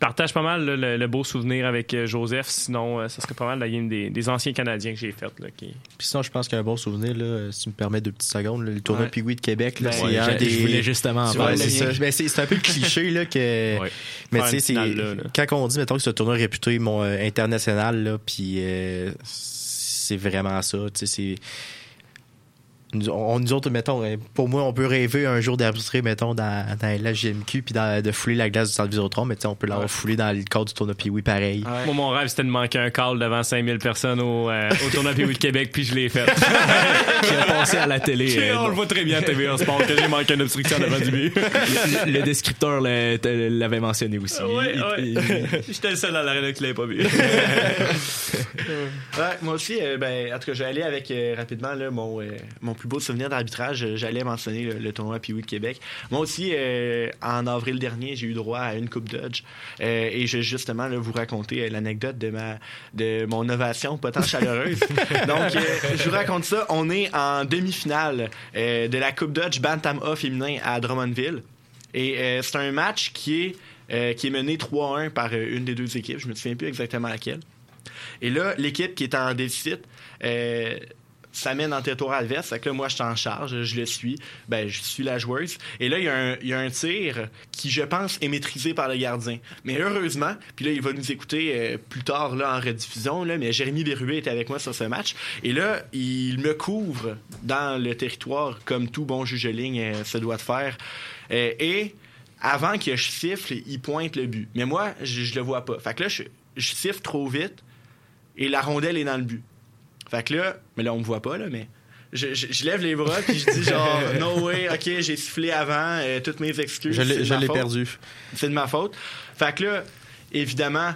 Partage pas mal là, le, le beau souvenir avec euh, Joseph. Sinon, euh, ça serait pas mal la game des, des anciens Canadiens que j'ai faite. Là, qui... Puis sinon, je pense qu'un bon souvenir, là, si tu me permets deux petites secondes, là, le tournoi Ouais. De Québec, là, Ben, c'est ouais, un je- des... je voulais justement en Ouais, parler. c'est ça. Ben, c'est c'est un peu le cliché, là, que... Mais Faire tu sais. Quand on dit, mettons, que c'est un tournoi réputé mon, euh, international, là, puis euh, c'est vraiment ça, tu sais, c'est... Nous, on, nous autres, mettons, euh, pour moi, on peut rêver un jour d'arbitrer, mettons, dans, dans la GMQ, puis dans- de fouler la glace du centre Vidéotron, mais tu sais, on peut l'avoir foulé dans le cadre du tournoi Pee-Wee pareil. Moi, mon rêve, c'était de manquer un call devant 5000 personnes au, euh, au tournoi Pee-Wee de Québec, puis je l'ai fait. <laughs> Qui a passé à la télé. Euh, on le voit très bien à TVA Sport que j'ai manqué une obstruction devant du but. le, le descripteur l'a- te- l'avait mentionné aussi. Ouais, Il- ouais. il- <laughs> J'étais le seul dans l'arène qui l'avait pas vu. <laughs> Ouais, moi aussi, euh, ben, en tout cas, j'allais avec euh, rapidement là, mon, euh, mon plus beau souvenir d'arbitrage. euh, J'allais mentionner le, le tournoi Pee-Wee de Québec. Moi aussi, euh, en avril dernier, j'ai eu droit à une Coupe Dodge. Euh, et je vais justement là, vous raconter l'anecdote de, ma, de mon ovation pas tant chaleureuse. <laughs> Donc, je vous raconte ça. On est en demi-finale de la Coupe Dodge Bantam A féminin à Drummondville. Et c'est un match qui est, euh, qui est mené 3-1 par euh, une des deux équipes. Je me souviens plus exactement laquelle. Et là, l'équipe qui est en déficit euh, s'amène en territoire adverse. Fait que là, moi, je suis en charge, je le suis. Ben, je suis la joueuse. Et là, il y, a un- tir qui, je pense, est maîtrisé par le gardien. Mais heureusement, puis là, il va nous écouter euh, plus tard là, en rediffusion, là, mais Jérémy Berruet était avec moi sur ce match. Et là, il me couvre dans le territoire comme tout bon juge de ligne euh, se doit de faire. Euh, et avant que je siffle, il pointe le but. Mais moi, je, le vois pas. Fait que là, je siffle trop vite et la rondelle est dans le but. Fait que là, mais là, on me voit pas, là, mais je, je- je lève les bras puis je dis genre, <laughs> no way, ok, j'ai sifflé avant, euh, toutes mes excuses. Je l'ai- c'est de je ma l'ai faute. perdu. C'est de ma faute. Fait que là, évidemment,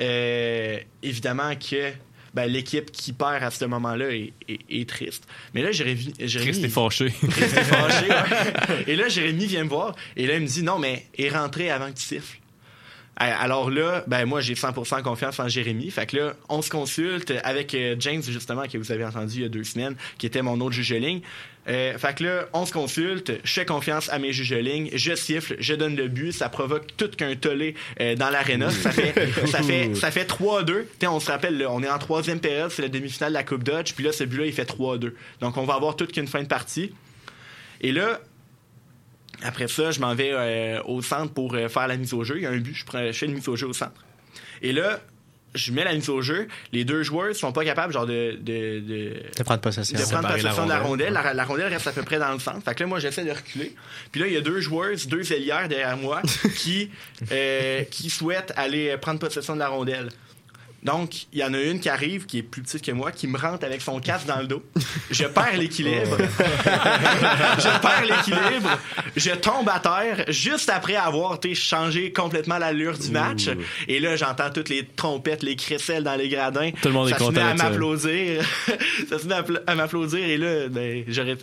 euh, évidemment que ben, l'équipe qui perd à ce moment-là est, est- est triste. Mais là, Jérémy. Jérémy Triste et fâché. Triste et fâché, <laughs> ouais. Et là, Jérémy vient me voir et là, il me dit non, mais est rentré avant que tu siffles. Alors là, ben moi j'ai 100% confiance en Jérémy. Fait que là, on se consulte avec euh, James justement que vous avez entendu il y a deux semaines, qui était mon autre juge ligne. Euh, fait que là, on se consulte, je fais confiance à mes juges de ligne, je siffle, je donne le but, ça provoque tout qu'un tollé euh, dans l'aréna. Ça fait, ça fait, ça fait 3-2. T'sais, on se rappelle, là, on est en troisième période, c'est la demi-finale de la Coupe Dodge, puis là, ce but-là, il fait 3-2. Donc, on va avoir toute qu'une fin de partie. Et là, après ça, je m'en vais euh, au centre pour euh, faire la mise au jeu. Il y a un but, je, prends- je fais une mise au jeu au centre. Et là, je mets la mise au jeu. Les deux joueurs sont pas capables genre de, de, de, De prendre possession. de prendre possession de la rondelle. rondelle. La, la rondelle reste à peu près dans le centre. Fait que là, moi, j'essaie de reculer. Puis là, il y a deux joueurs, deux ailières derrière moi <laughs> qui, euh, qui souhaitent aller prendre possession de la rondelle. Donc, il y en a une qui arrive, qui est plus petite que moi, qui me rentre avec son casque dans le dos. Je perds l'équilibre. <laughs> je perds l'équilibre. Je tombe à terre juste après avoir été changé complètement l'allure du match. Et là, j'entends toutes les trompettes, les crécelles dans les gradins. Tout le monde est ça content se met à ça. m'applaudir. <laughs> ça se met à, pla- à m'applaudir. Et là, ben, j'aurais.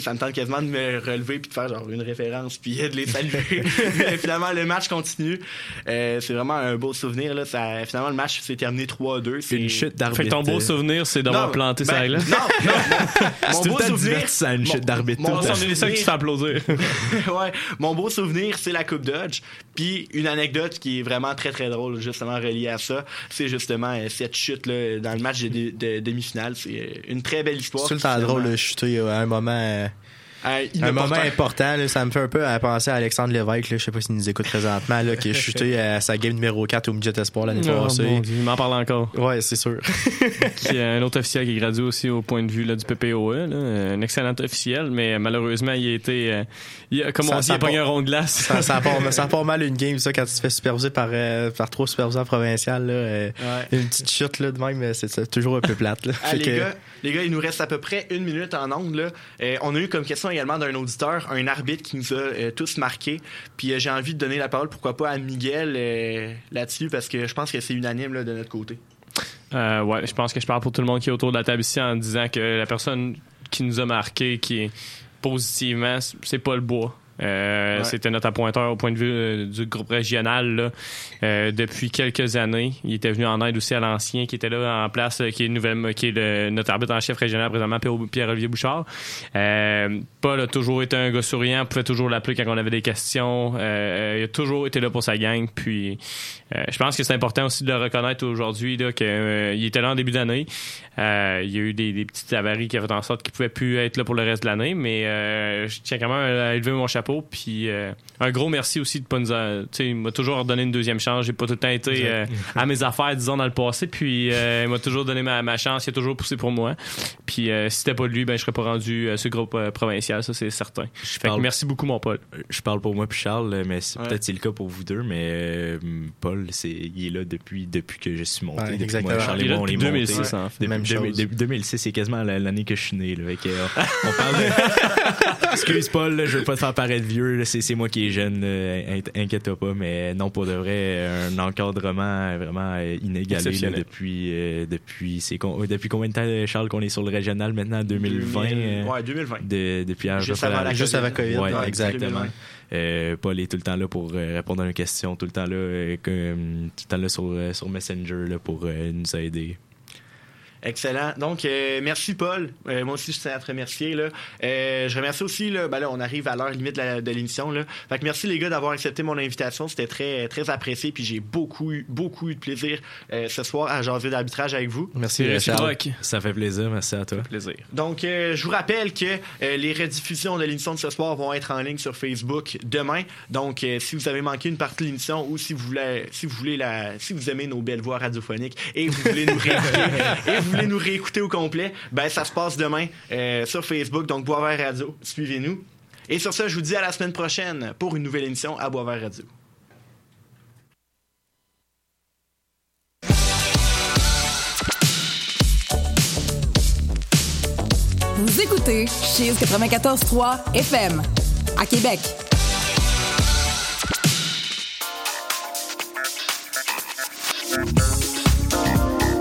Ça me tente quasiment de me relever puis de faire genre une référence puis de les saluer. <laughs> Mais finalement, le match continue. Euh, c'est vraiment un beau souvenir. Là. Ça, finalement, le match s'est terminé 3-2. C'est Une chute d'arbitre. Fait que ton beau souvenir, c'est d'avoir Non, planté ben, sa glace. Non, <laughs> non, mon, C'est beau souvenir. divertissant, une chute d'arbitre, mon- mon temps. souvenir- On est les seuls qui se fait applaudir. <laughs> ouais, mon beau souvenir, c'est la Coupe Dodge. Puis une anecdote qui est vraiment très très drôle, justement reliée à ça, c'est justement euh, cette chute là dans le match de, de- de demi-finale. C'est euh, une très belle histoire. C'est tout le temps drôle de chuter à un moment. Euh, euh, un moment important, là, ça me fait un peu à penser à Alexandre Lévesque, là, je sais pas s'il nous écoute présentement, là, qui a <laughs> chuté à sa game numéro 4 au Midget Espoir l'année Oh, passée. il m'en parle encore. Ouais, c'est sûr. <laughs> qui est un autre officiel qui est gradué aussi au point de vue là, du PPOE. là. Un excellent officiel, mais malheureusement, il a été. euh, il a- comme Ça- on dit, il a un rond de glace. ça, ça, part, ça part mal une game, ça, quand tu te fais superviser par, euh, par trois superviseurs provinciaux. Là, euh, Une petite chute là, de même, c'est c'est toujours un peu plate. Là. Ah, Fait les, que- gars, les gars, il nous reste à peu près une minute en ongle. Là. Euh, on a eu comme question également d'un auditeur, un arbitre qui nous a euh, tous marqués. Puis euh, j'ai envie de donner la parole, pourquoi pas, à Miguel euh, là-dessus, parce que je pense que c'est unanime de notre côté. Ouais, je pense que je parle pour tout le monde qui est autour de la table ici en disant que la personne qui nous a marqué, qui est positivement, c'est pas le bois. Euh, Ouais. C'était notre appointeur au point de vue euh, du groupe régional là, euh, depuis quelques années. Il était venu en aide aussi à l'ancien qui était là en place, euh, qui est, nouvelle, qui est le- notre arbitre en chef régional présentement, Pierre- Pierre-Olivier Bouchard. Euh, Paul a toujours été un gars souriant, pouvait toujours l'appeler quand on avait des questions. Euh, il a toujours été là pour sa gang. Puis euh, je pense que c'est important aussi de le reconnaître aujourd'hui là, que, euh, il était là en début d'année. Euh, il y a eu des, des petites avaries qui avaient fait en sorte qu'il pouvait plus être là pour le reste de l'année, mais euh, je tiens quand même à élever mon chapeau. Puis euh, un gros merci aussi de pas nous. tu sais, il m'a toujours donné une deuxième chance. J'ai pas tout le temps été euh, à mes affaires, disons, dans le passé. Puis euh, il m'a toujours donné ma, ma chance. Il a toujours poussé pour moi. Puis euh, si c'était pas de lui, ben je serais pas rendu à ce groupe euh, provincial. Ça c'est certain. Fait que merci beaucoup mon Paul. Je parle pour moi puis Charles, mais c'est- Ouais. peut-être c'est le cas pour vous deux, mais euh, Paul, c'est, il est là depuis, depuis que je suis monté. Ouais, Depuis exactement. Moi, Charles Il est là depuis montés. 2006, en fait. Depuis Même 2000 chose. depuis 2006, c'est quasiment la- l'année que je suis né. Là, Fait que, euh, on <laughs> parle de... <laughs> Excuse Paul, là, je veux pas te faire paraître vieux, c'est, moi qui est jeune, là, in- inquiète-toi pas, mais non, pour de vrai, un encadrement vraiment euh, inégalé là, depuis, euh, depuis, con- depuis combien de temps, Charles, qu'on est sur le régional maintenant, 2020? 2000, euh, ouais, 2020. de- depuis à Juste avant la Juste COVID. avant COVID, Ouais, ouais, exactement. 2020. Euh, Paul est tout le temps là pour euh, répondre à nos questions, tout le temps là, euh, euh, tout le temps là sur, euh, sur Messenger là, pour euh, nous aider. Excellent. Donc, euh, merci Paul. Euh, moi aussi, je tiens à te remercier. Là. Euh, je remercie aussi, là, ben là, on arrive à l'heure limite de, l'émission. Là. Fait que merci les gars d'avoir accepté mon invitation. C'était très, très apprécié. Puis j'ai beaucoup, eu- beaucoup eu de plaisir euh, ce soir à jaser d'arbitrage avec vous. Merci, euh. Réciproque. Ça fait plaisir, merci à toi. Plaisir. Donc, euh, je vous rappelle que euh, les rediffusions de l'émission de ce soir vont être en ligne sur Facebook demain. Donc, euh, si vous avez manqué une partie de l'émission ou si vous voulez, si vous voulez la, si vous aimez nos belles voix radiophoniques et vous voulez nous réécouter, <laughs> et vous voulez nous réécouter au complet, ben ça se passe demain euh, sur Facebook. Donc, Boisvert Radio, suivez-nous. Et sur ça, je vous dis à la semaine prochaine pour une nouvelle émission à Boisvert Radio. Vous écoutez Cheese 94.3 FM à Québec.